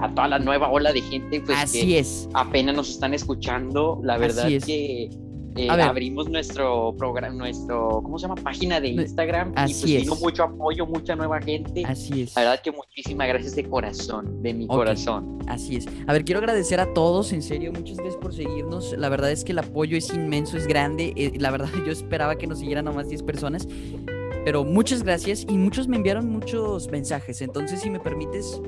A toda la nueva ola de gente, pues Así que es. apenas nos están escuchando, la verdad Así es. que eh, A abrimos nuestro programa, nuestro, ¿cómo se llama? Página de Instagram y así pues es. vino mucho apoyo, mucha nueva gente. Así es. La verdad que muchísimas gracias de corazón, de mi corazón. Así es. A ver, quiero agradecer a todos, en serio, muchas gracias por seguirnos. La verdad es que el apoyo es inmenso, es grande. Eh, la verdad, [laughs] yo esperaba que nos siguieran nomás 10 personas. Pero muchas gracias y muchos me enviaron muchos mensajes. Entonces, si me permites,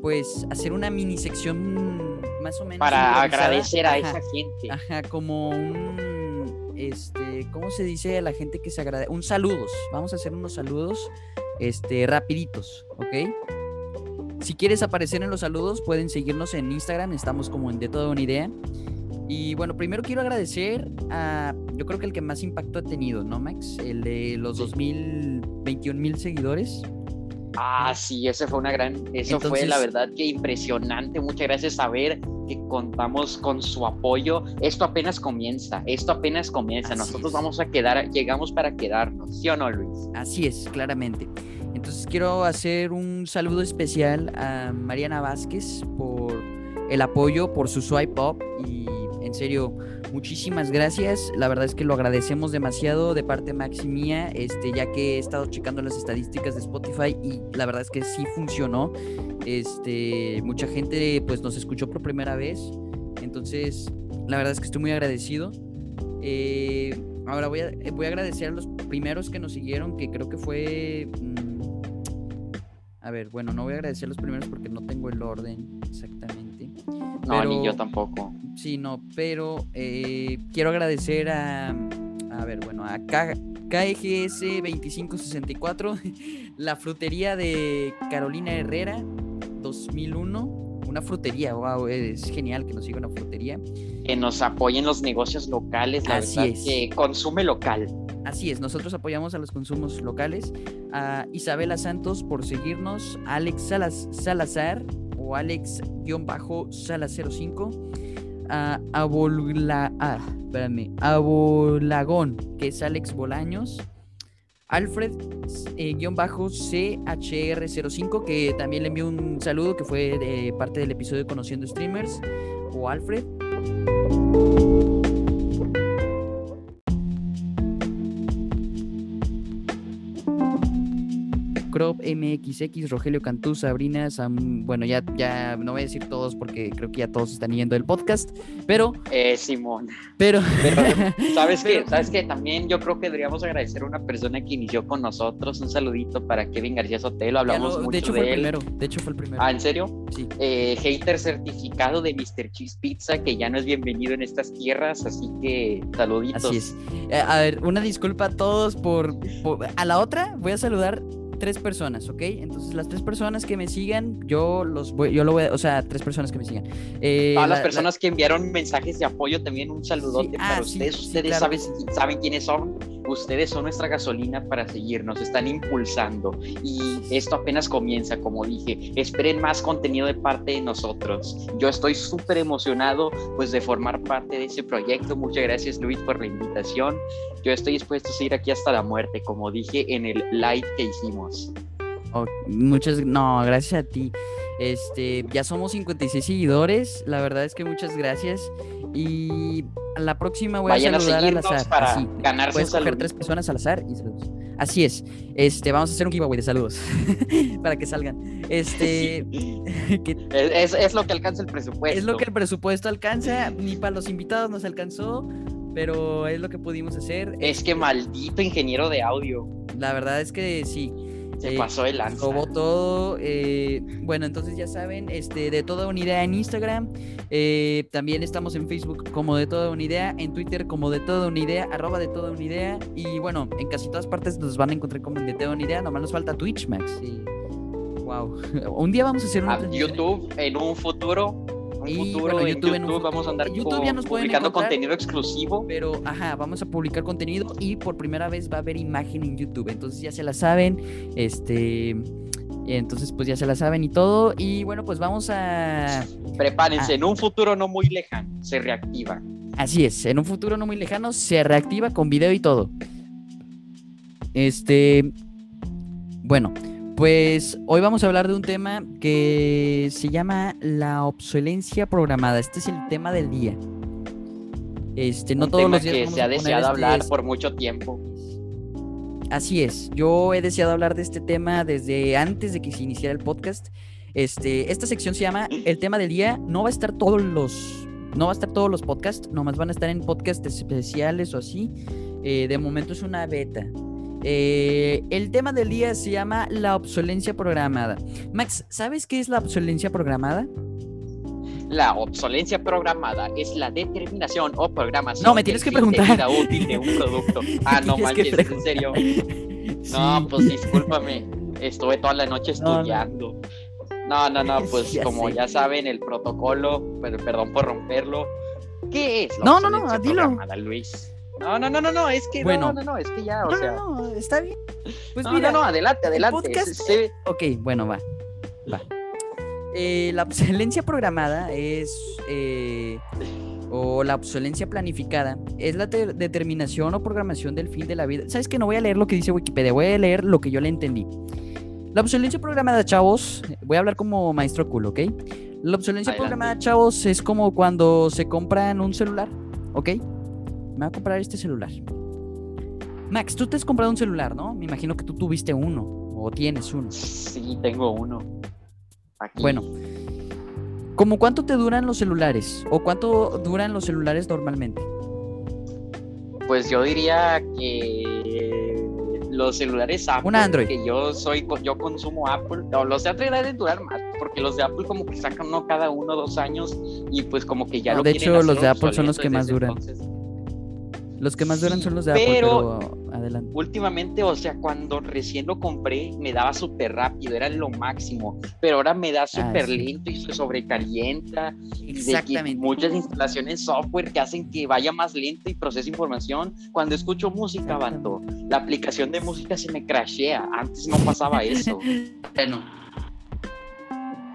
pues hacer una mini sección más o menos. Para agradecer a Ajá, esa gente. Ajá, como un. Este, ¿cómo se dice a la gente que se agradece? Un saludos. Vamos a hacer unos saludos, este, rapiditos, ¿ok? Si quieres aparecer en los saludos, pueden seguirnos en Instagram. Estamos como en De Toda Una Idea. Y bueno, primero quiero agradecer a. Yo creo que el que más impacto ha tenido, ¿no, Max? El de los 2021 mil seguidores. Ah, sí, ese fue una gran, eso fue la verdad que impresionante. Muchas gracias saber que contamos con su apoyo. Esto apenas comienza, esto apenas comienza. Nosotros es. vamos a quedar, llegamos para quedarnos, ¿sí o no, Luis? Así es, claramente. Entonces quiero hacer un saludo especial a Mariana Vázquez por el apoyo, por su swipe up y en serio, muchísimas gracias. La verdad es que lo agradecemos demasiado de parte de Max y mía, este, ya que he estado checando las estadísticas de Spotify y la verdad es que sí funcionó. Este, mucha gente pues nos escuchó por primera vez. Entonces, la verdad es que estoy muy agradecido. Eh, ahora voy a, eh, voy a agradecer a los primeros que nos siguieron, que creo que fue... mm, a ver, bueno, no voy a agradecer a los primeros porque no tengo el orden exactamente. No, Pero- ni yo tampoco. Sí, no, pero eh, quiero agradecer a, a ver, bueno, a K- KGS 2564, [laughs] la frutería de Carolina Herrera 2001, una frutería, wow, es genial que nos siga una frutería. Que nos apoyen los negocios locales, la Así verdad es. que consume local. Así es, nosotros apoyamos a los consumos locales. A Isabela Santos por seguirnos, Alex Salas- Salazar o Alex-Salazar05, a Abola, Abolagón, que es Alex Bolaños, Alfred eh, guion bajo CHR05, que también le envío un saludo, que fue de parte del episodio Conociendo Streamers, o Alfred. Crop, MXX, Rogelio Cantú, Sabrina, Sam- bueno, ya, ya no voy a decir todos porque creo que ya todos están yendo el podcast, pero, Eh, Simón. pero, Pero, [laughs] ¿sabes qué? ¿Sabes qué? También yo creo que deberíamos agradecer a una persona que inició con nosotros. Un saludito para Kevin García Sotelo. Hablamos lo- mucho de hecho de fue el él. primero, de hecho fue el primero. Ah, ¿en serio? Sí. Eh, hater certificado de Mr. Cheese Pizza, que ya no es bienvenido en estas tierras, así que saluditos. Así es. Eh, a ver, una disculpa a todos por, por- A la otra voy a saludar tres personas, ¿ok? Entonces las tres personas que me sigan, yo los voy, yo lo voy o sea, tres personas que me sigan. Eh, Todas la- las la- personas que enviaron mensajes de apoyo, también un saludote Sí, para ah, sí, ustedes. sí, Ustedes claro saben, saben quiénes son. ustedes son nuestra gasolina para seguir, nos están impulsando y esto apenas comienza, como dije, esperen más contenido de parte de nosotros. Yo estoy súper emocionado pues de formar parte de ese proyecto. Muchas gracias Luis por la invitación. Yo estoy dispuesto a seguir aquí hasta la muerte, como dije en el live que hicimos. Oh, muchas, no, gracias a ti. Este, ya somos 56 seguidores. La verdad es que muchas gracias. Y la próxima voy a saludar al azar. Para Así, ganarse puedes coger tres personas al azar y saludos. Así es. Este, vamos a hacer un giveaway de saludos [laughs] para que salgan. Este, [laughs] es, es, lo que alcanza el presupuesto. Es lo que el presupuesto alcanza. Ni para los invitados nos alcanzó, pero es lo que pudimos hacer. Es que maldito ingeniero de audio. La verdad es que sí. Se pasó el lanza. Robó todo. Eh, bueno, entonces ya saben, este, de toda una idea en Instagram. Eh, también estamos en Facebook como de toda una idea. En Twitter como de toda una idea. Arroba de toda una idea. Y bueno, en casi todas partes nos van a encontrar como de toda una idea. Nomás nos falta Twitch, Max. Wow. [laughs] un día vamos a hacer un. YouTube en un futuro y futuro en YouTube, vamos a andar YouTube ya nos publicando contenido exclusivo. Pero, ajá, vamos a publicar contenido y por primera vez va a haber imagen en YouTube. Entonces ya se la saben. Este. Entonces, pues ya se la saben y todo. Y bueno, pues vamos a. Prepárense, en un futuro no muy lejano, se reactiva. Así es, en un futuro no muy lejano se reactiva con video y todo. Este. Bueno, pues hoy vamos a hablar de un tema que se llama la obsolencia programada. Este es el tema del día. Este, no todos los días que se ha deseado este hablar por mucho tiempo. Así es. Yo he deseado hablar de este tema desde antes de que se iniciara el podcast. Este, esta sección se llama El tema del día. No va a estar todos los, no va a estar todos los podcasts, nomás van a estar en podcasts especiales o así. Eh, de momento es una beta. Eh, el tema del día se llama la obsolencia programada. Max, ¿sabes qué es la obsolencia programada? La obsolencia programada es la determinación o programación. No, me tienes que preguntar. Vida útil de un producto. [laughs] Ah, no manches, en serio. [laughs] No, pues discúlpame. Estuve toda la noche estudiando. No, no, no, [laughs] pues como ya saben, el protocolo, perdón por romperlo. ¿Qué es? La no, no, no, dilo. Luis. No, no, no, no, no, es que bueno, no, no, no, es que ya, o no, sea. No, no, está bien. Pues mira, no, no, adelante, adelante. Podcast... Ok, bueno, va. Va. Eh, la obsolencia programada es. Eh, o la obsolencia planificada es la determinación o programación del fin de la vida. ¿Sabes que No voy a leer lo que dice Wikipedia, voy a leer lo que yo le entendí. La obsolencia programada, chavos, voy a hablar como maestro cool, ¿ok? La obsolencia programada, chavos, es como cuando se compran un celular, ¿ok? Me voy a comprar este celular. Max, tú te has comprado un celular, ¿no? Me imagino que tú tuviste uno o tienes uno. Sí, tengo uno. Bueno, ¿cómo cuánto te duran los celulares? ¿O cuánto duran los celulares normalmente? Pues yo diría que los celulares Apple, un Android. que yo soy, yo consumo Apple, no, los de Android deben durar más, porque los de Apple como que sacan uno cada uno dos años y pues como que ya lo De hecho, los de Apple son los que más duran. Los que más duran son los de Apple, pero, adelante. Últimamente, o sea, cuando recién lo compré, me daba súper rápido, era lo máximo. Pero ahora me da ah, súper lento y se sobrecalienta. Exactamente. muchas instalaciones software que hacen que vaya más lento y procese información. Cuando escucho música, Bando, la aplicación de música se me crashea. Antes no pasaba eso. [laughs] bueno.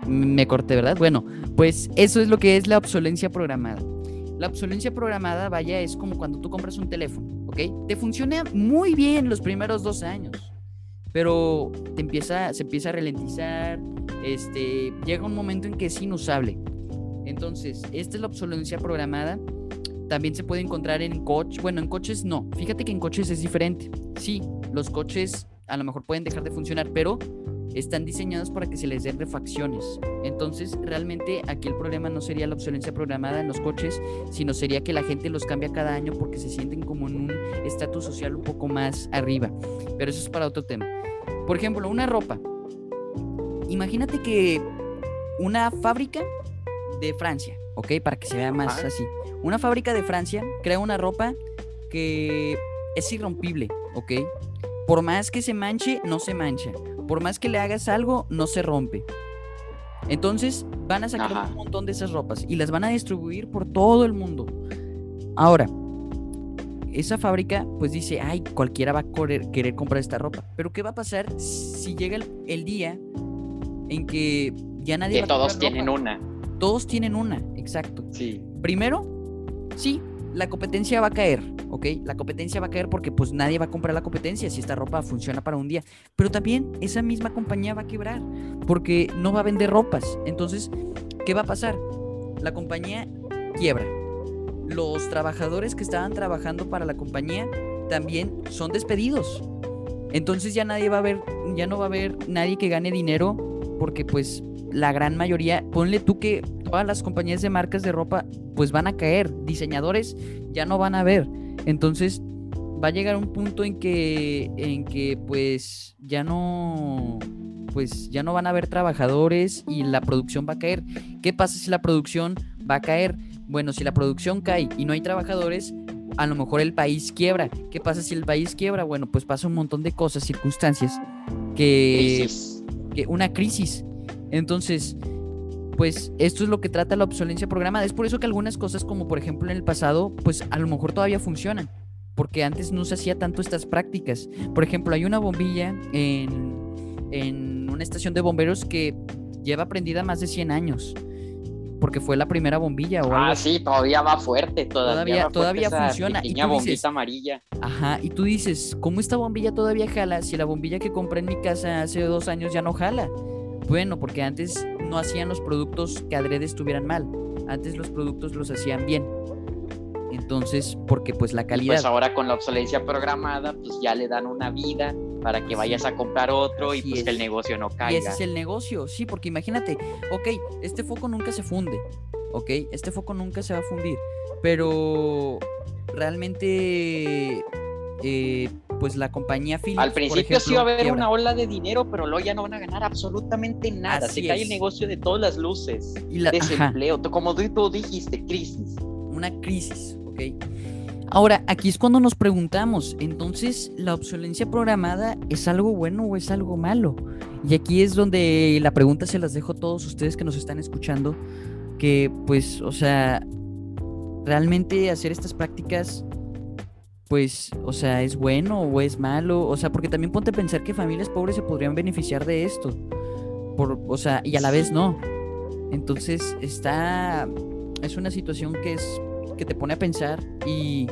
Me corté, ¿verdad? Bueno, pues eso es lo que es la obsolencia programada. La obsolencia programada, vaya, es como cuando tú compras un teléfono, ¿ok? Te funciona muy bien los primeros dos años, pero te empieza, se empieza a ralentizar, este, llega un momento en que es inusable. Entonces, esta es la obsolencia programada. También se puede encontrar en coches, bueno, en coches no. Fíjate que en coches es diferente. Sí, los coches a lo mejor pueden dejar de funcionar, pero están diseñados para que se les den refacciones. Entonces, realmente aquí el problema no sería la obsolencia programada en los coches, sino sería que la gente los cambia cada año porque se sienten como en un estatus social un poco más arriba. Pero eso es para otro tema. Por ejemplo, una ropa. Imagínate que una fábrica de Francia, ¿ok? Para que se vea más así. Una fábrica de Francia crea una ropa que es irrompible, ¿ok? Por más que se manche, no se mancha por más que le hagas algo, no se rompe. Entonces van a sacar un montón de esas ropas y las van a distribuir por todo el mundo. Ahora, esa fábrica pues dice, ay, cualquiera va a querer, querer comprar esta ropa. Pero ¿qué va a pasar si llega el, el día en que ya nadie... Que va a todos tienen ropa? una. Todos tienen una, exacto. Sí. Primero, sí, la competencia va a caer, ¿ok? La competencia va a caer porque pues nadie va a comprar la competencia si esta ropa funciona para un día. Pero también esa misma compañía va a quebrar porque no va a vender ropas. Entonces, ¿qué va a pasar? La compañía quiebra. Los trabajadores que estaban trabajando para la compañía también son despedidos. Entonces ya nadie va a ver, ya no va a haber nadie que gane dinero porque pues la gran mayoría, ponle tú que todas las compañías de marcas de ropa pues van a caer, diseñadores ya no van a haber. Entonces va a llegar un punto en que en que pues ya no pues ya no van a haber trabajadores y la producción va a caer. ¿Qué pasa si la producción va a caer? Bueno, si la producción cae y no hay trabajadores, a lo mejor el país quiebra. ¿Qué pasa si el país quiebra? Bueno, pues pasa un montón de cosas, circunstancias que Crisis. que una crisis. Entonces, pues esto es lo que trata la obsolencia programada. Es por eso que algunas cosas, como por ejemplo en el pasado, pues a lo mejor todavía funcionan. Porque antes no se hacía tanto estas prácticas. Por ejemplo, hay una bombilla en, en una estación de bomberos que lleva prendida más de 100 años. Porque fue la primera bombilla o Ah, sí, todavía va fuerte. Todavía, Todavía- va fuerte todavía esa funciona, y tú dices- bombita amarilla. Ajá, y tú dices, ¿cómo esta bombilla todavía jala si la bombilla que compré en mi casa hace dos años ya no jala? Bueno, porque antes no hacían los productos que adrede estuvieran mal. Antes los productos los hacían bien. Entonces, porque pues la Y calidad... pues ahora con la obsolescencia programada, pues ya le dan una vida para que vayas a comprar otro y pues que el negocio no Y ese caiga. es el negocio, sí, porque imagínate, ok, este foco nunca se funde, ok, este foco nunca se va a fundir, pero realmente, eh, pues la compañía Philips, Al por principio sí va a haber quiebra. una ola de dinero, pero luego ya no van a ganar absolutamente nada. Así Se cae es. el negocio de todas las luces. Y la-. Desempleo, como tú, tú dijiste, crisis. una crisis, ¿ok? Ahora, aquí es cuando nos preguntamos, entonces, ¿la obsolencia programada es algo bueno o es algo malo? Y aquí es donde la pregunta se las dejo a todos ustedes que nos están escuchando, que pues, o sea, realmente hacer estas prácticas, pues, o sea, ¿es bueno o es malo? O sea, porque también ponte a pensar que familias pobres se podrían beneficiar de esto, por, o sea, y a la vez no. Entonces, está, es una situación que es, que te pone a pensar y...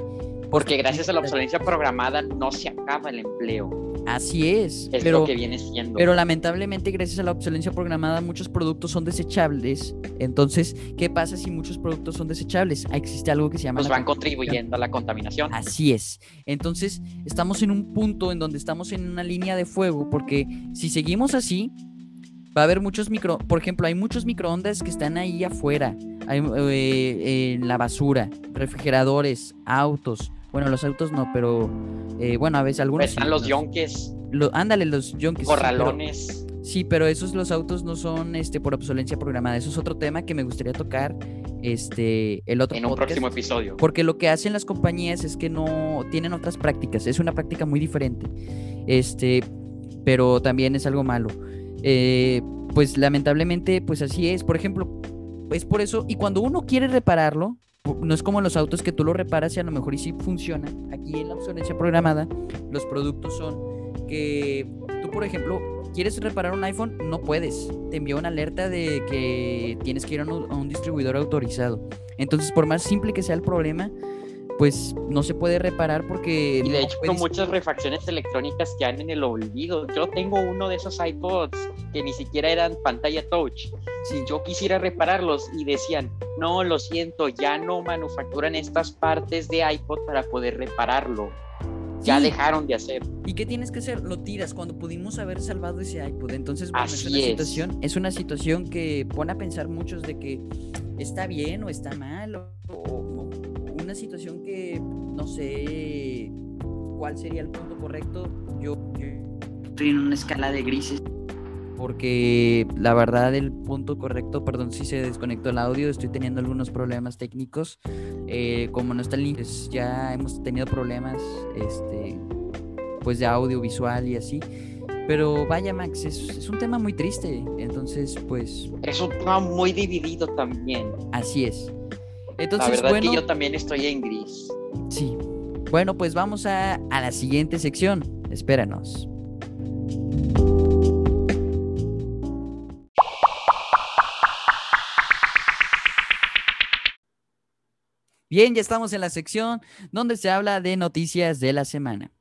Porque gracias a la obsolescencia programada no se acaba el empleo. Así es, Es pero... lo que viene siendo. Pero lamentablemente, gracias a la obsolencia programada, muchos productos son desechables. Entonces, ¿qué pasa si muchos productos son desechables? Ah, Existe algo que se llama... pues van contribuyendo a la contaminación. Así es. Entonces, estamos en un punto en donde estamos en una línea de fuego, porque si seguimos así, va a haber muchos micro... Por ejemplo, hay muchos microondas que están ahí afuera, hay, eh, en la basura, refrigeradores, autos. Bueno, los autos no, pero eh, bueno, a veces algunos... Pues están sí, los yonques, Lo- ándale, los sí, pero- corralones. Sí, pero esos los autos no son este por obsolencia programada. Eso es otro tema que me gustaría tocar este el otro en un podcast, próximo episodio. Porque lo que hacen las compañías es que no tienen otras prácticas. Es una práctica muy diferente. Este, pero también es algo malo. Eh, pues lamentablemente, pues así es. Por ejemplo, es por eso. Y cuando uno quiere repararlo, no es como los autos que tú lo reparas y a lo mejor y sí funciona. Aquí en la obsolencia programada, los productos son que tú, por ejemplo, quieres reparar un iPhone, no puedes. Te envía una alerta de que tienes que ir a un, a un distribuidor autorizado. Entonces, por más simple que sea el problema, pues no se puede reparar porque... Y de no hecho, puedes- muchas refacciones electrónicas que han en el olvido. Yo tengo uno de esos iPods que ni siquiera eran pantalla touch. Si yo quisiera repararlos y decían, no, lo siento, ya no manufacturan estas partes de iPod para poder repararlo. Ya dejaron de hacer. ¿Y qué tienes que hacer? Lo tiras cuando pudimos haber salvado ese iPod. Entonces, bueno, es Así una es. situación, es una situación que pone a pensar muchos de que está bien o está mal, o una situación que no sé cuál sería el punto correcto. Yo, yo estoy en una escala de grises. Porque la verdad el punto correcto, perdón si se desconectó el audio, estoy teniendo algunos problemas técnicos. Eh, como no está el link, pues ya hemos tenido problemas este, pues de audio, visual y así. Pero vaya Max, es, es un tema muy triste. Entonces, pues Es un tema muy dividido también. así es. La verdad bueno, que yo también estoy en gris. sí. Bueno, pues vamos a, a la siguiente sección. Espéranos. Bien, ya estamos en la sección donde se habla de noticias de la semana.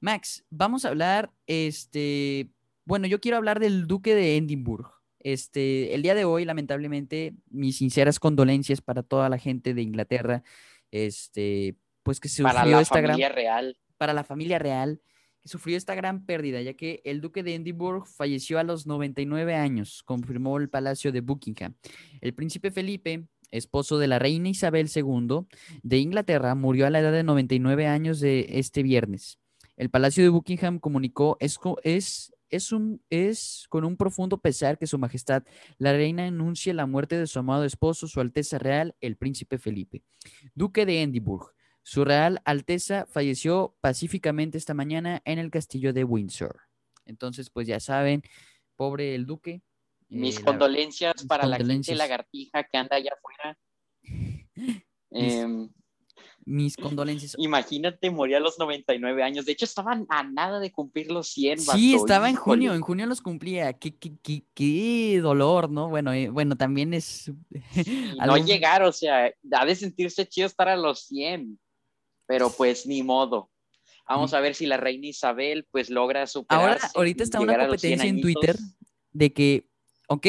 Max, vamos a hablar, este, bueno, yo quiero hablar del duque de Edimburgo. Este, el día de hoy, lamentablemente, mis sinceras condolencias para toda la gente de Inglaterra, este, pues que sufrió Para la esta gran familia real. para la familia real que sufrió esta gran pérdida, ya que el duque de Edimburgo falleció a los 99 años, confirmó el Palacio de Buckingham. El príncipe Felipe, esposo de la reina Isabel II de Inglaterra, murió a la edad de 99 años de este viernes. El Palacio de Buckingham comunicó es, es, es, un, es con un profundo pesar que su majestad, la reina, anuncia la muerte de su amado esposo, su Alteza Real, el príncipe Felipe, duque de Edimburgo. Su Real Alteza falleció pacíficamente esta mañana en el castillo de Windsor. Entonces, pues ya saben, pobre el duque. Mis eh, la- condolencias mis para la gente condolencias. lagartija que anda allá afuera. [laughs] Em, mis condolencias. imagínate, moría a los 99 años. De hecho, estaban a nada de cumplir los 100. Sí, vato, estaba en junio, en junio los cumplía. Qué, qué, qué- qué dolor, ¿no? Bueno, eh, bueno, también es... [laughs] No llegar, o sea, ha de sentirse chido estar a los 100. Pero pues ni modo. Vamos a ver si la reina Isabel pues logra superarse. Ahora, ahorita está una llegar a los 100 competencia en Twitter de que, ok,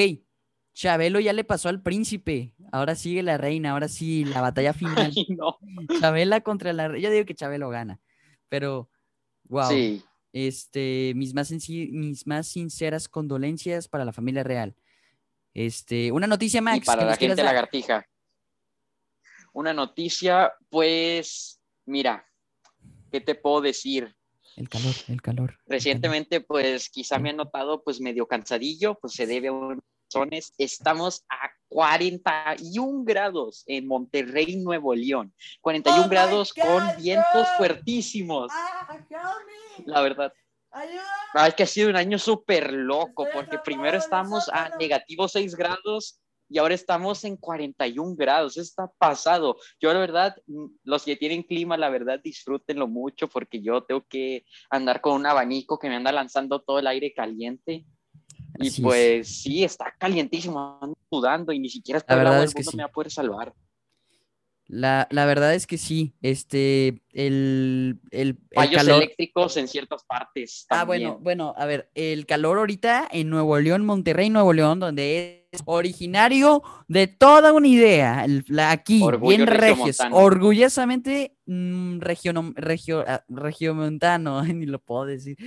Chabelo ya le pasó al príncipe, ahora sigue la reina, ahora sí, la batalla final. Ay, no. Chabela contra la reina. Yo digo que Chabelo gana, pero, wow. Sí, Este, mis más, mis más sinceras condolencias para la familia real. Este, una noticia, Max, y para la gente lagartija. Una noticia, pues, mira, ¿qué te puedo decir? El calor, el calor. el calor. Recientemente, pues, quizá me han notado, pues, medio cansadillo, pues se debe a unas Estamos a 41 grados en Monterrey, Nuevo León. 41 Oh grados con God, vientos fuertísimos. Ah, La verdad. Ah, es que ha sido un año súper loco, porque primero estamos a negativo 6 grados y ahora estamos en 41 grados. Está pasado. Yo, la verdad, mm, los que tienen clima, la verdad, disfrútenlo mucho, porque yo tengo que andar con un abanico que me anda lanzando todo el aire caliente. Y Así es. pues sí, está calientísimo, ando sudando y ni siquiera La el verdad es que mundo sí. me va a poder salvar. La, la verdad es que sí, este, el, el, el calor. eléctricos en ciertas partes. Ah, bueno, bueno, a ver, el calor ahorita en Nuevo León, Monterrey, Nuevo León, donde es originario de toda una idea, el- la- aquí, Orgullo bien regios, orgullosamente mm, regiono- regio, ah, regiomontano, [laughs] ni lo puedo decir.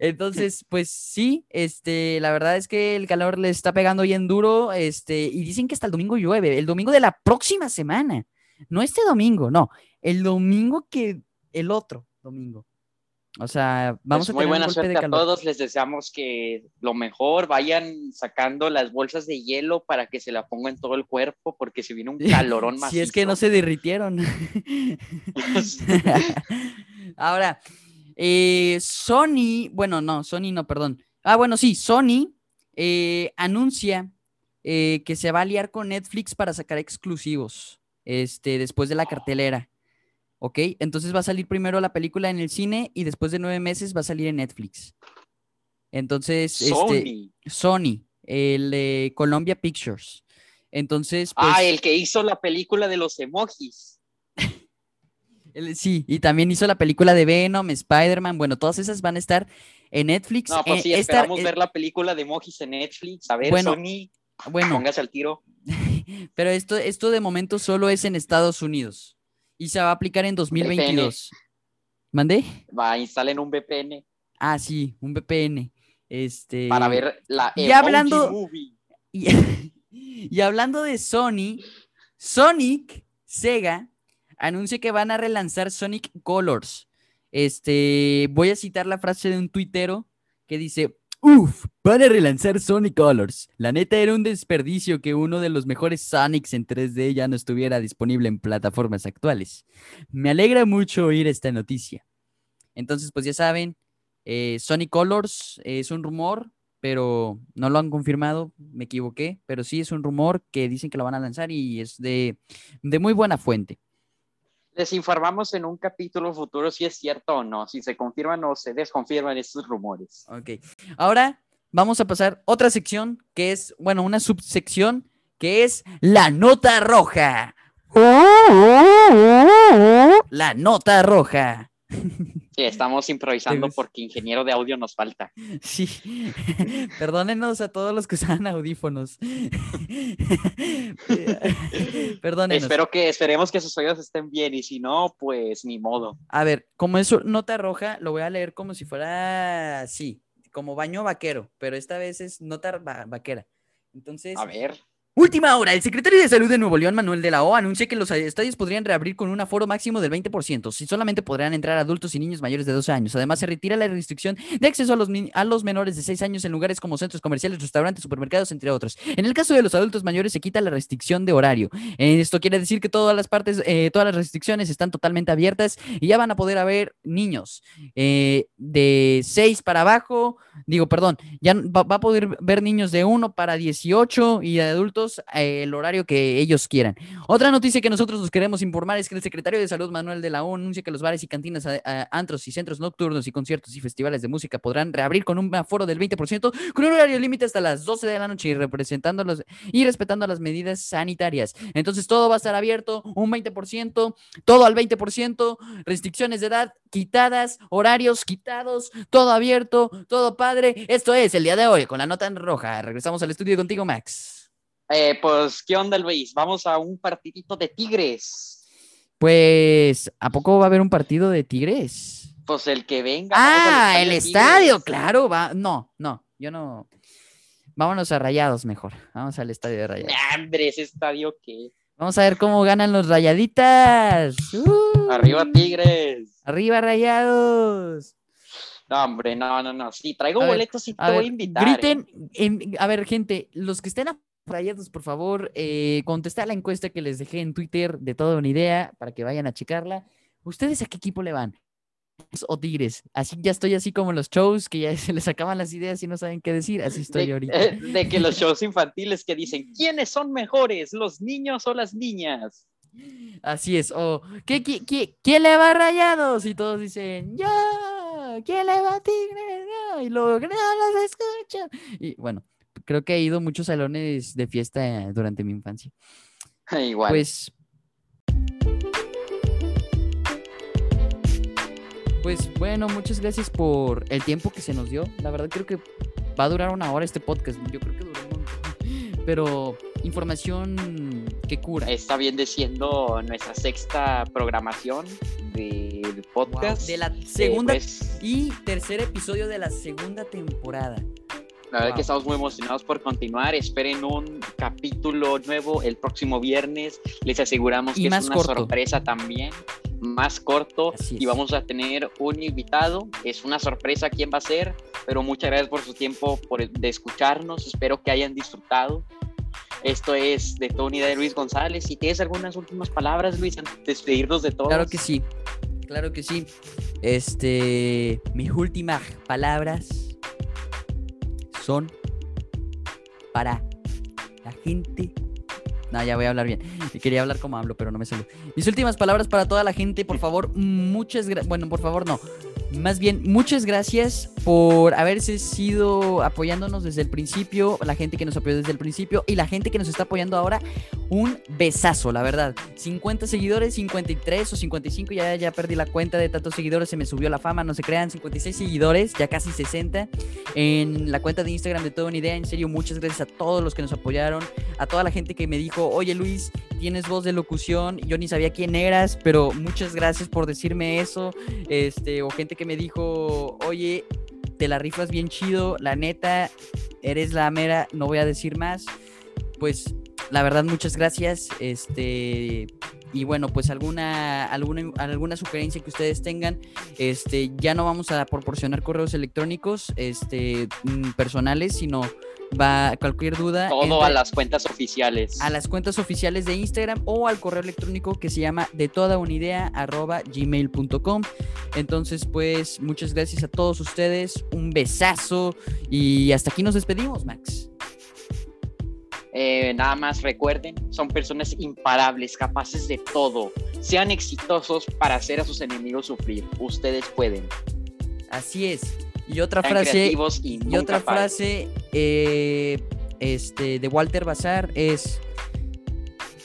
Entonces, pues sí, este, la verdad es que el calor le está pegando bien duro, este, y dicen que hasta el domingo llueve, el domingo de la próxima semana, no este domingo, no, el domingo que, el otro domingo. O sea, vamos Pues a muy tener un buena golpe de suerte a calor. todos. Les deseamos que lo mejor vayan sacando las bolsas de hielo para que se la pongan en todo el cuerpo, porque se viene un [laughs] calorón más. Si es que no se derritieron. [laughs] [laughs] Ahora, eh, Sony, bueno, no, Sony no, perdón. Ah, bueno, sí, Sony eh, anuncia eh, que se va a aliar con Netflix para sacar exclusivos este, después de la cartelera. ¿Ok? Entonces va a salir primero la película en el cine y después de nueve meses va a salir en Netflix. Entonces, este, Sony. Sony, el de Columbia Pictures. Entonces, pues, Ah, el que hizo la película de los emojis. [laughs] sí, y también hizo la película de Venom, Spider-Man. Bueno, todas esas van a estar en Netflix. No, pues Eh, sí, esta- esperamos eh, ver la película de emojis en Netflix. A ver, Bueno, Sony, Bueno, póngase al tiro. [laughs] pero esto, esto de momento solo es en Estados Unidos y se va a aplicar en 2022. ¿Mandé? Va, instalen un VPN Ah, sí, un VPN. Este, para ver la y hablando- movie. Y, [laughs] y hablando de Sony, Sonic, Sega, anuncia que van a relanzar Sonic Colors. Este, voy a citar la frase de un tuitero que dice, Uf, van a relanzar Sonic Colors. La neta era un desperdicio que uno de los mejores Sonics en 3D ya no estuviera disponible en plataformas actuales. Me alegra mucho oír esta noticia. Entonces, pues ya saben, eh, Sonic Colors es un rumor, pero no lo han confirmado, me equivoqué, pero sí es un rumor que dicen que lo van a lanzar y es de, de muy buena fuente. Les informamos en un capítulo futuro si es cierto o no, si se confirman o se desconfirman estos rumores. Ok. Ahora vamos a pasar otra sección que es, bueno, una subsección que es la nota roja. La nota roja. [laughs] Sí, estamos improvisando porque ingeniero de audio nos falta. Sí, [laughs] perdónenos a todos los que usan audífonos. [laughs] Perdónenos. Espero que, esperemos que sus oídos estén bien y si no, pues ni modo. A ver, como es nota roja, lo voy a leer como si fuera, sí, como baño vaquero, pero esta vez es nota va- vaquera. Entonces, A ver. Última hora, el secretario de Salud de Nuevo León, Manuel de la O, anuncia que los estadios podrían reabrir con un aforo máximo del 20%, si solamente podrán entrar adultos y niños mayores de 12 años. Además, se retira la restricción de acceso a los, a los menores de 6 años en lugares como centros comerciales, restaurantes, supermercados, entre otros. En el caso de los adultos mayores, se quita la restricción de horario. Esto quiere decir que todas las partes, eh, todas las restricciones están totalmente abiertas y ya van a poder haber niños eh, de 6 para abajo, digo, perdón, ya va, va a poder ver niños de 1 para 18 y de eh, el horario que ellos quieran. Otra noticia que nosotros nos queremos informar es que el secretario de Salud, Manuel de la O, anuncia que los bares y cantinas, a- a- antros y centros nocturnos y conciertos y festivales de música podrán reabrir con un aforo del 20%, con un horario límite hasta las 12 de la noche y, representando los, y respetando las medidas sanitarias. Entonces todo va a estar abierto, un 20%, todo al 20%, restricciones de edad quitadas, horarios quitados, todo abierto, todo padre. Esto es el día de hoy con la nota en roja. Regresamos al estudio contigo, Max. Eh, pues, ¿qué onda, Luis? Vamos a un partidito de Tigres. Pues, ¿a poco va a haber un partido de Tigres? Pues el que venga. Ah, el Tigres. estadio, claro, va. No, no, yo no. Vámonos a Rayados mejor. Vamos al estadio de Rayados. Hombre, ese estadio que. Vamos a ver cómo ganan los Rayaditas. ¡Uh! Arriba Tigres. Arriba Rayados. No, hombre, no, no, no. Sí, traigo A ver, boletos y te A voy a invitar. ¿eh? griten. en- a ver, gente, los que estén rayados, por favor, eh, contestar la encuesta que les dejé en Twitter de toda una idea para que vayan a checarla. ¿Ustedes a qué equipo le van? ¿O Tigres? Así ya estoy así como en los shows que ya [laughs] se les acaban las ideas y no saben qué decir. Así estoy de, ahorita. [laughs] de que los shows infantiles que dicen, ¿quiénes son mejores, los niños o las niñas? Así es. O ¿qué, qui- qui- quién le va a rayados? Y todos dicen, yo. ¿Quién le va a Tigres? Yo", Y luego, no los escuchan. Y bueno, creo que he ido a muchos salones de fiesta eh, durante mi infancia. [laughs] Igual. Pues. Pues bueno, muchas gracias por el tiempo que se nos dio. La verdad creo que va a durar una hora este podcast. Yo creo que duró un montón. [laughs] Pero información que cura. Está bien siendo nuestra sexta programación del Wow, podcast. De la Eh, segunda pues, y tercer episodio de la segunda temporada. La verdad Wow. que estamos muy emocionados por continuar. Esperen un capítulo nuevo el próximo viernes. Les aseguramos que es una corto. sorpresa también, más corto. Y vamos a tener un invitado. Es una sorpresa quién va a ser, pero muchas gracias por su tiempo por, de escucharnos. Espero que hayan disfrutado. Esto es de unidad de Luis González. Si tienes algunas últimas palabras, Luis, antes de despedirnos de todos. Claro que sí. Claro que sí. Este, mis últimas palabras son para la gente. No, ya voy a hablar bien. Quería hablar como hablo, pero no me salió. Mis últimas palabras para toda la gente, por favor, muchas gracias. Bueno, por favor, no. Más bien, muchas gracias por haberse sido apoyándonos desde el principio, la gente que nos apoyó desde el principio y la gente que nos está apoyando ahora. Un besazo, la verdad. 50 seguidores, 53 o 55, ya, ya perdí la cuenta de tantos seguidores, se me subió la fama, no se crean, 56 seguidores, ya casi 60 en la cuenta de Instagram de Toda Una Idea. En serio, muchas gracias a todos los que nos apoyaron, a toda la gente que me dijo, oye Luis, tienes voz de locución, yo ni sabía quién eras, pero muchas gracias por decirme eso, este, o gente que me dijo, oye, te la rifas bien chido, la neta, eres la mera, no voy a decir más, pues la verdad muchas gracias, este, y bueno, pues alguna, alguna, alguna sugerencia que ustedes tengan, este, ya no vamos a proporcionar correos electrónicos, este, mm, personales, sino va cualquier duda. Todo a las cuentas oficiales. a las cuentas oficiales de Instagram o al correo electrónico que se llama de toda una idea arroba gmail.com. Entonces, pues, muchas gracias a todos ustedes, un besazo y hasta aquí nos despedimos, Max. Eh, nada más recuerden, son personas imparables, capaces de todo. Sean exitosos para hacer a sus enemigos sufrir. Ustedes pueden. Así es. Y otra frase, y, otra paren. frase eh, este, de Walter Bazar es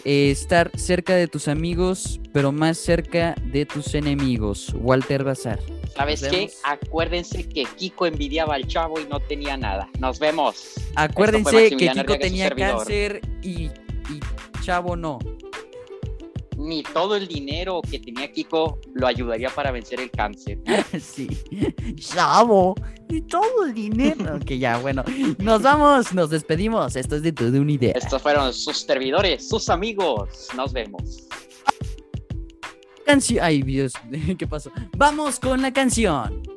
eh, estar cerca de tus amigos, pero más cerca de tus enemigos. Walter Bazar. ¿Sabes qué? Acuérdense que Kiko envidiaba al chavo y no tenía nada. Nos vemos. Acuérdense que Kiko tenía servidor. cáncer y, y Chavo no. Ni todo el dinero que tenía Kiko lo ayudaría para vencer el cáncer. [laughs] Sí. Chavo. Y todo el dinero. [laughs] Ok, ya, bueno. Nos vamos, nos despedimos. Esto es de toda una idea. Estos fueron sus servidores, sus amigos. Nos vemos. Canción. Ay, Dios, [laughs] ¿qué pasó? Vamos con la canción.